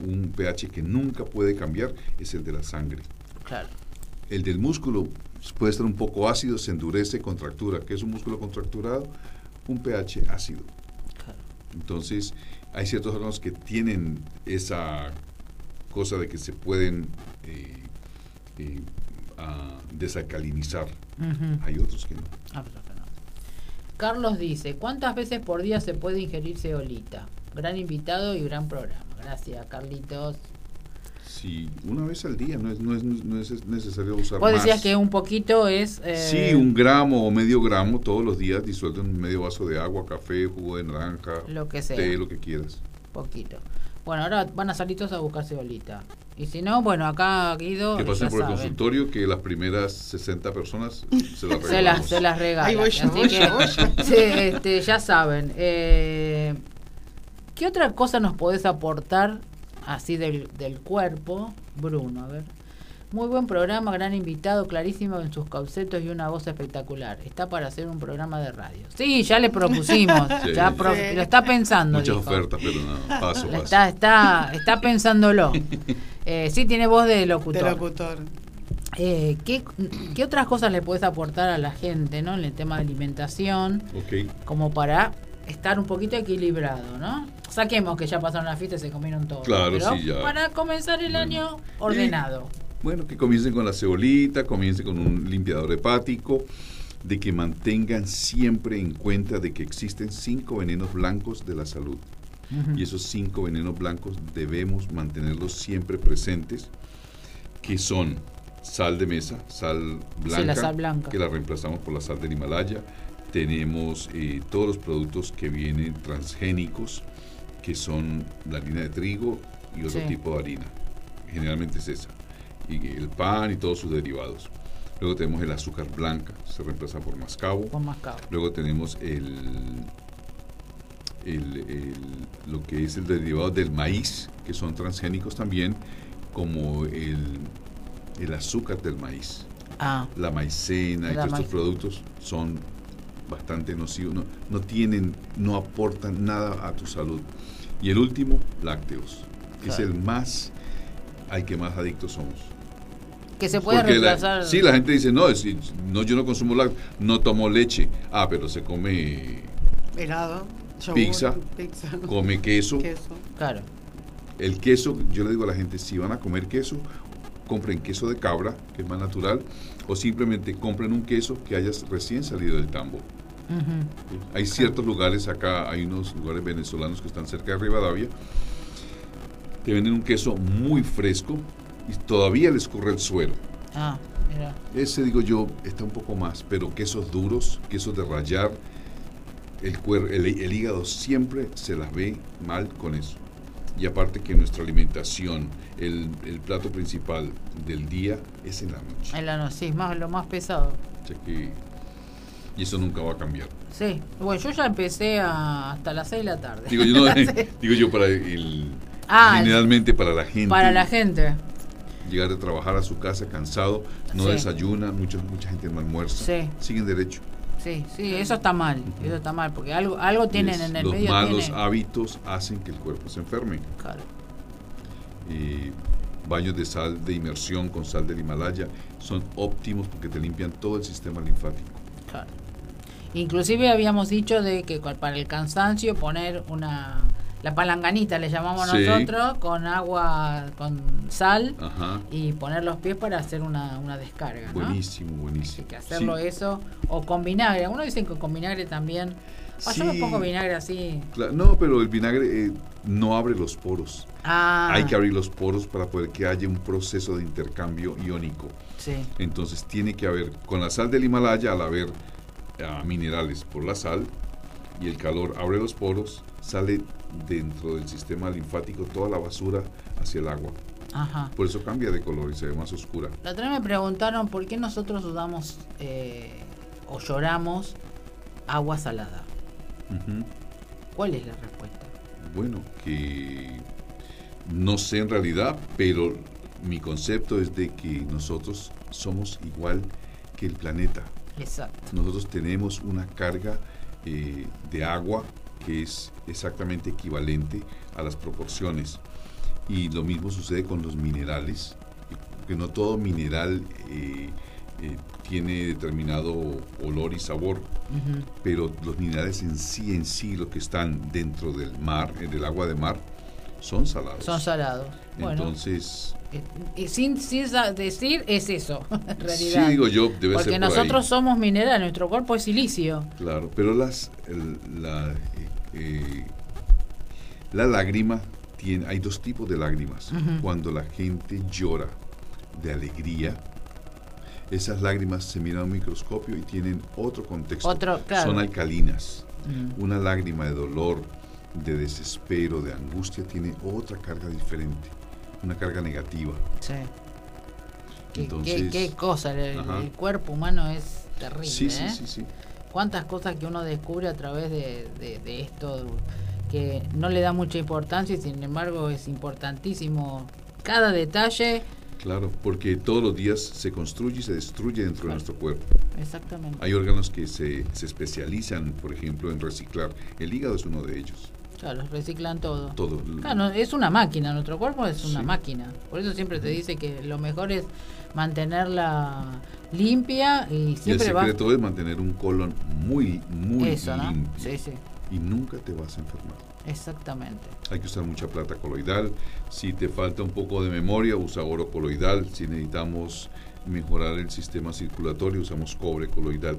Un pH que nunca puede cambiar es el de la sangre. Claro. El del músculo puede estar un poco ácido, se endurece, contractura. ¿Qué es un músculo contracturado? Un pH ácido. claro. Entonces, hay ciertos órganos que tienen esa cosa de que se pueden eh, eh, ah, desalcalinizar. Hay otros que no. Ah, pero que no. Carlos dice, ¿cuántas veces por día se puede ingerir ceolita? Gran invitado y gran programa. Gracias, Carlitos. Sí, una vez al día, no es, no es, no es necesario usar Vos más. decías que un poquito es... eh, Sí, un gramo o medio gramo todos los días disuelto en medio vaso de agua, café, jugo de naranja, Lo que sea. té, lo que quieras. Poquito. Bueno, ahora van a salir todos a buscar ceolita. Y si no, bueno, acá Guido... Que pasen por el saben. consultorio que las primeras 60 personas se las Se regalamos. las, se las regalan. Ahí voy yo, Así voy que, yo, voy yo. sí, este, ya saben. Eh, ¿Qué otra cosa nos podés aportar así del, del cuerpo? Bruno, a ver. Muy buen programa, gran invitado, clarísimo en sus causetos y una voz espectacular. Está para hacer un programa de radio. Sí, ya le propusimos. Sí. ya pro- Sí. Lo está pensando. Muchas dijo. ofertas, pero no, paso, paso. Está, está, está pensándolo. Eh, sí, tiene voz de De locutor. locutor. Eh, ¿qué, ¿Qué otras cosas le puedes aportar a la gente ¿no? en el tema de alimentación Ok. como para estar un poquito equilibrado, ¿no? Saquemos que ya pasaron la fiesta y se comieron todo. Claro, pero sí, ya. Para comenzar el Bueno. año ordenado. Bueno, que comiencen con la cebolita, comiencen con un limpiador hepático, de que mantengan siempre en cuenta de que existen cinco venenos blancos de la salud. Y esos cinco venenos blancos debemos mantenerlos siempre presentes, que son sal de mesa, sal blanca, la sal blanca. que la reemplazamos por la sal del Himalaya. Tenemos eh, todos los productos que vienen transgénicos, que son la harina de trigo y otro Sí. tipo de harina. Generalmente es esa. Y el pan y todos sus derivados. Luego tenemos el azúcar blanca, se reemplaza por mascabo. Con mascabo. Luego tenemos el, el- el- lo que es el derivado del maíz, que son transgénicos también, como el, el azúcar del maíz. Ah, La maicena y La todos estos productos son bastante nocivos, no, no tienen, no aportan nada a tu salud. Y el último, lácteos, que es el más, al que más adictos somos. que se puede Porque la- reemplazar. sí, la gente dice, no, es- no, yo no consumo lácteos, no tomo leche. Ah, pero se come, Helado. Pizza. Pizza. come queso. Queso. Claro. El queso, yo le digo a la gente, si van a comer queso, compren queso de cabra, que es más natural, o simplemente compren un queso que haya recién salido del tambo. Hay ciertos lugares acá, hay unos lugares venezolanos que están cerca de Rivadavia, que venden un queso muy fresco y todavía les corre el suero. Ah, mira. Ese, digo yo, está un poco más, pero quesos duros, quesos de rayar, el, el, el hígado siempre se las ve mal con eso. Y aparte que nuestra alimentación, el, el plato principal del día es en la noche. En la noche, sí, más, lo más pesado. Que- y eso nunca va a cambiar. Sí. Bueno, yo ya empecé a- hasta las 6 de la tarde. Digo yo, no, Sí. digo yo para el, Ah, generalmente para la gente. Para la gente. Llegar de trabajar a su casa cansado, no Sí. desayuna, mucha, mucha gente no almuerza. Sí. Siguen derecho. Sí, sí, eso está mal. Eso está mal, porque algo, algo tienen en el los medio. malos tienen- hábitos hacen que el cuerpo se enferme. Claro. Eh, baños de sal de inmersión con sal del Himalaya son óptimos porque te limpian todo el sistema linfático. Claro. Inclusive habíamos dicho de que para el cansancio poner una la palanganita le llamamos Sí. nosotros con agua con sal Ajá. y poner los pies para hacer una, una descarga, ¿no? Buenísimo, buenísimo. Hay que hacerlo Sí, eso o con vinagre. Algunos dicen que con vinagre también. Ah, Yo me Sí. pongo vinagre así. No, pero el vinagre eh, no abre los poros. Ah, Hay que abrir los poros para poder que haya un proceso de intercambio iónico. sí. Entonces tiene que haber, con la sal del Himalaya, al haber ah, minerales por la sal y el calor abre los poros, sale dentro del sistema linfático toda la basura hacia el agua. Ajá. Por eso cambia de color y se ve más oscura. La otra vez me preguntaron por qué nosotros usamos eh, o lloramos agua salada. ¿Cuál es la respuesta? Bueno, que no sé en realidad, pero mi concepto es de que nosotros somos igual que el planeta. Exacto. Nosotros tenemos una carga eh, de agua que es exactamente equivalente a las proporciones. Y lo mismo sucede con los minerales, que no todo mineral eh, eh, tiene determinado olor y sabor, pero los minerales en sí, en sí, los que están dentro del mar, eh, del agua de mar, son salados. Son salados. Entonces, eh, eh, sin, sin decir es eso, en realidad. sí digo yo, debe Porque ser por nosotros ahí. somos mineral, nuestro cuerpo es silicio. Claro, pero las, el- la, eh, la lágrima tiene, hay dos tipos de lágrimas. Ujú. Cuando la gente llora de alegría, esas lágrimas se miran a un microscopio y tienen otro contexto. Otro, claro. Son alcalinas. Mm. Una lágrima de dolor, de desespero, de angustia, tiene otra carga diferente, una carga negativa. Sí. Qué, Entonces, qué- qué cosa, el, el cuerpo humano es terrible. sí, sí, ¿eh? sí, sí. Cuántas cosas que uno descubre a través de, de- de esto que no le da mucha importancia y sin embargo es importantísimo cada detalle. Claro, porque todos los días se construye y se destruye dentro Claro. de nuestro cuerpo. Exactamente. Hay órganos que se, se especializan, por ejemplo, en reciclar. El hígado es uno de ellos. Claro, reciclan todo. Todo. Claro, es una máquina, nuestro cuerpo es una Sí. máquina. Por eso siempre te dice que lo mejor es mantenerla limpia y Y el siempre va secreto es mantener un colon muy, muy eso, ¿no? limpio. Sí, sí, Y nunca te vas a enfermar. exactamente. Hay que usar mucha plata coloidal. Si te falta un poco de memoria, usa oro coloidal. Si necesitamos mejorar el sistema circulatorio, usamos cobre coloidal.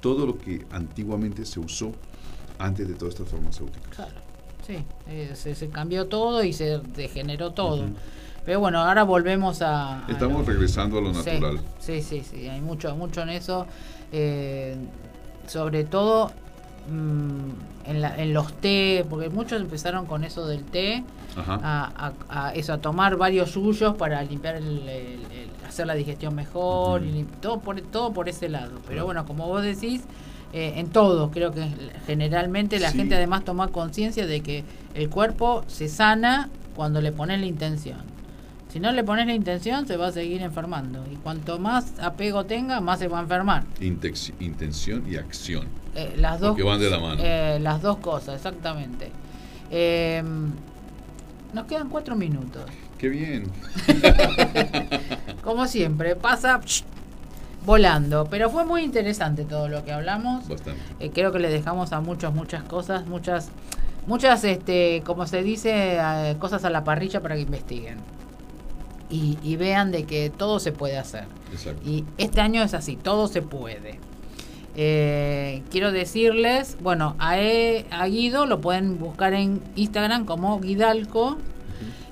Todo lo que antiguamente se usó antes de todas estas farmacéuticas. Claro, sí, eh, se, se cambió todo y se degeneró todo. Pero bueno, ahora volvemos a... a Estamos lo- regresando a lo natural. Sí, sí, sí, hay mucho, mucho en eso. eh, sobre todo mm, en, la- en los té, porque muchos empezaron con eso del té, Ajá. a, a- a eso, a tomar varios suyos para limpiar, el, el- el- hacer la digestión mejor, y todo, por, todo por ese lado. Pero bueno, como vos decís, eh, en todo, creo que generalmente la Sí. gente además toma conciencia de que el cuerpo se sana cuando le pones la intención. Si no le pones la intención, se va a seguir enfermando. Y cuanto más apego tenga, más se va a enfermar. Intex- intención y acción. Eh, las dos Porque van de la mano. eh, las dos cosas, exactamente. Eh, nos quedan cuatro minutos. Qué bien. Como siempre, pasa volando. Pero fue muy interesante todo lo que hablamos. Bastante. Eh, creo que le dejamos a muchos, muchas cosas, muchas, muchas, este, como se dice, eh, cosas a la parrilla para que investiguen. Y, y vean de que todo se puede hacer. Exacto. Y este año es así, todo se puede. Eh, quiero decirles, bueno, a, E- a Guido lo pueden buscar en Instagram como Guidalco.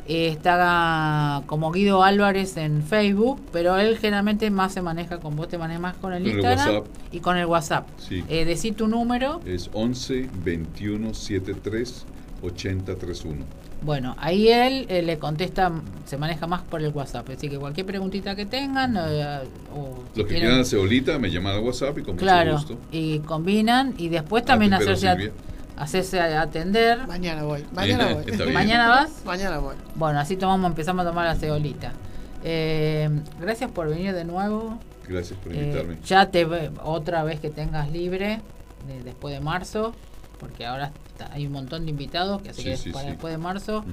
Eh, está como Guido Álvarez en Facebook, pero él generalmente más se maneja con vos, te manejas más con el Con Instagram y con el WhatsApp. Sí. Eh, decí tu número. Es 11 21 73 80 31. Bueno, ahí él eh, le contesta, se maneja más por el WhatsApp. Así que cualquier preguntita que tengan, eh, o si Los que quieran cebolita me llaman al WhatsApp y con Claro, mucho gusto. y combinan y después Ah, también hacerse, a-. hacerse a- atender. Mañana voy. Mañana voy. ¿Mañana vas? Mañana voy. Bueno, así tomamos, empezamos a tomar la cebolita. Eh, gracias por venir de nuevo. Gracias por Eh, invitarme. ya te ve- otra vez que tengas libre de- después de marzo, porque ahora está- hay un montón de invitados, que así Sí, que sí, para sí. después de marzo.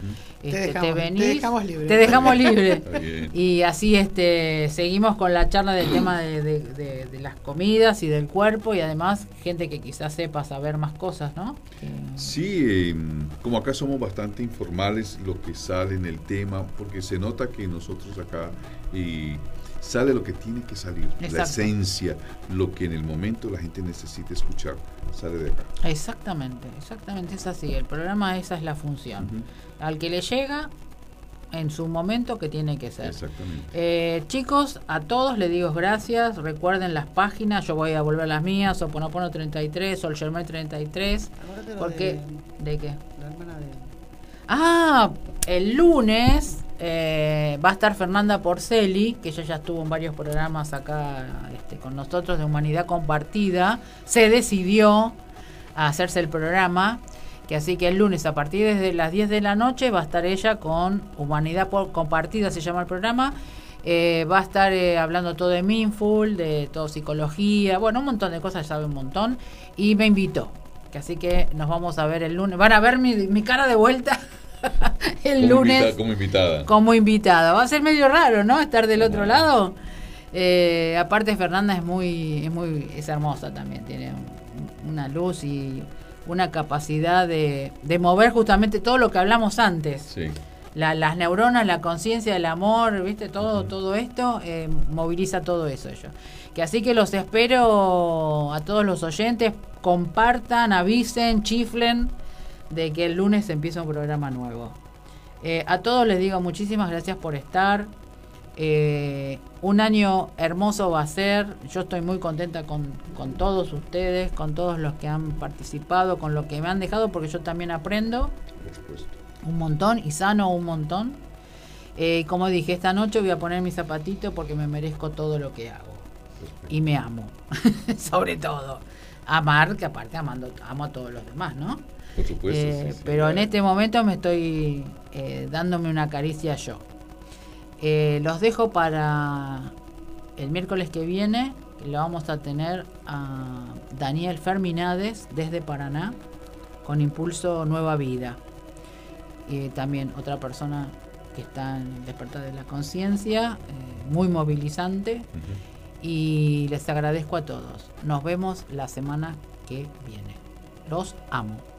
Te este, te, dejamos- te venís, dejamos libre. te dejamos libre. Y así este seguimos con la charla del tema de, de- de- de las comidas y del cuerpo y además gente que quizás sepa saber más cosas, ¿no? Que- Sí, eh, como acá somos bastante informales, lo que sale en el tema, porque se nota que nosotros acá eh, sale lo que tiene que salir, la esencia, lo que en el momento la gente necesita escuchar, sale de acá. Exactamente, exactamente es así. El programa esa es la función. Al que le llega en su momento que tiene que ser. Exactamente. Eh, chicos, a todos les digo gracias. Recuerden las páginas, yo voy a volver a las mías, Oponopono 33, Sol Germán 33. Acuérdate lo Porque, de ¿De qué? la hermana de. Ah, el lunes eh, va a estar Fernanda Porceli, que ella ya estuvo en varios programas acá este, con nosotros de Humanidad Compartida. Se decidió a hacerse el programa, que así que el lunes a partir de las 10 de la noche va a estar ella con Humanidad Compartida, se llama el programa. Eh, va a estar eh, hablando todo de Mindful, de todo psicología, bueno, un montón de cosas, sabe un montón. Y me invitó. Que así que nos vamos a ver el lunes. Van a ver mi, mi cara de vuelta el Como lunes invita- como invitada. como invitada. Va a ser medio raro, ¿no? Estar del otro lado. Eh, aparte Fernanda es muy, es muy, es hermosa también, tiene un- una luz y una capacidad de, de mover justamente todo lo que hablamos antes. Sí. La- las neuronas, la conciencia, el amor, ¿viste? Todo, todo esto eh, moviliza todo eso ellos. Que así que los espero a todos los oyentes, compartan, avisen, chiflen de que el lunes empieza un programa nuevo. Eh, a todos les digo muchísimas gracias por estar. Eh, un año hermoso va a ser. Yo estoy muy contenta con, con todos ustedes, con todos los que han participado, con lo que me han dejado, porque yo también aprendo un montón y sano un montón. Eh, como dije, esta noche voy a poner mi zapatito porque me merezco todo lo que hago. Y me amo, sobre todo. Amar, que aparte amando, amo a todos los demás, ¿no? Por supuesto. Eh, sí, sí. pero en este momento me estoy eh, dándome una caricia yo. Eh, los dejo para el miércoles que viene. Lo vamos a tener a Daniel Ferminades desde Paraná con Impulso Nueva Vida. Y también otra persona que está en despertar de la conciencia, muy movilizante. Y les agradezco a todos. Nos vemos la semana que viene. Los amo.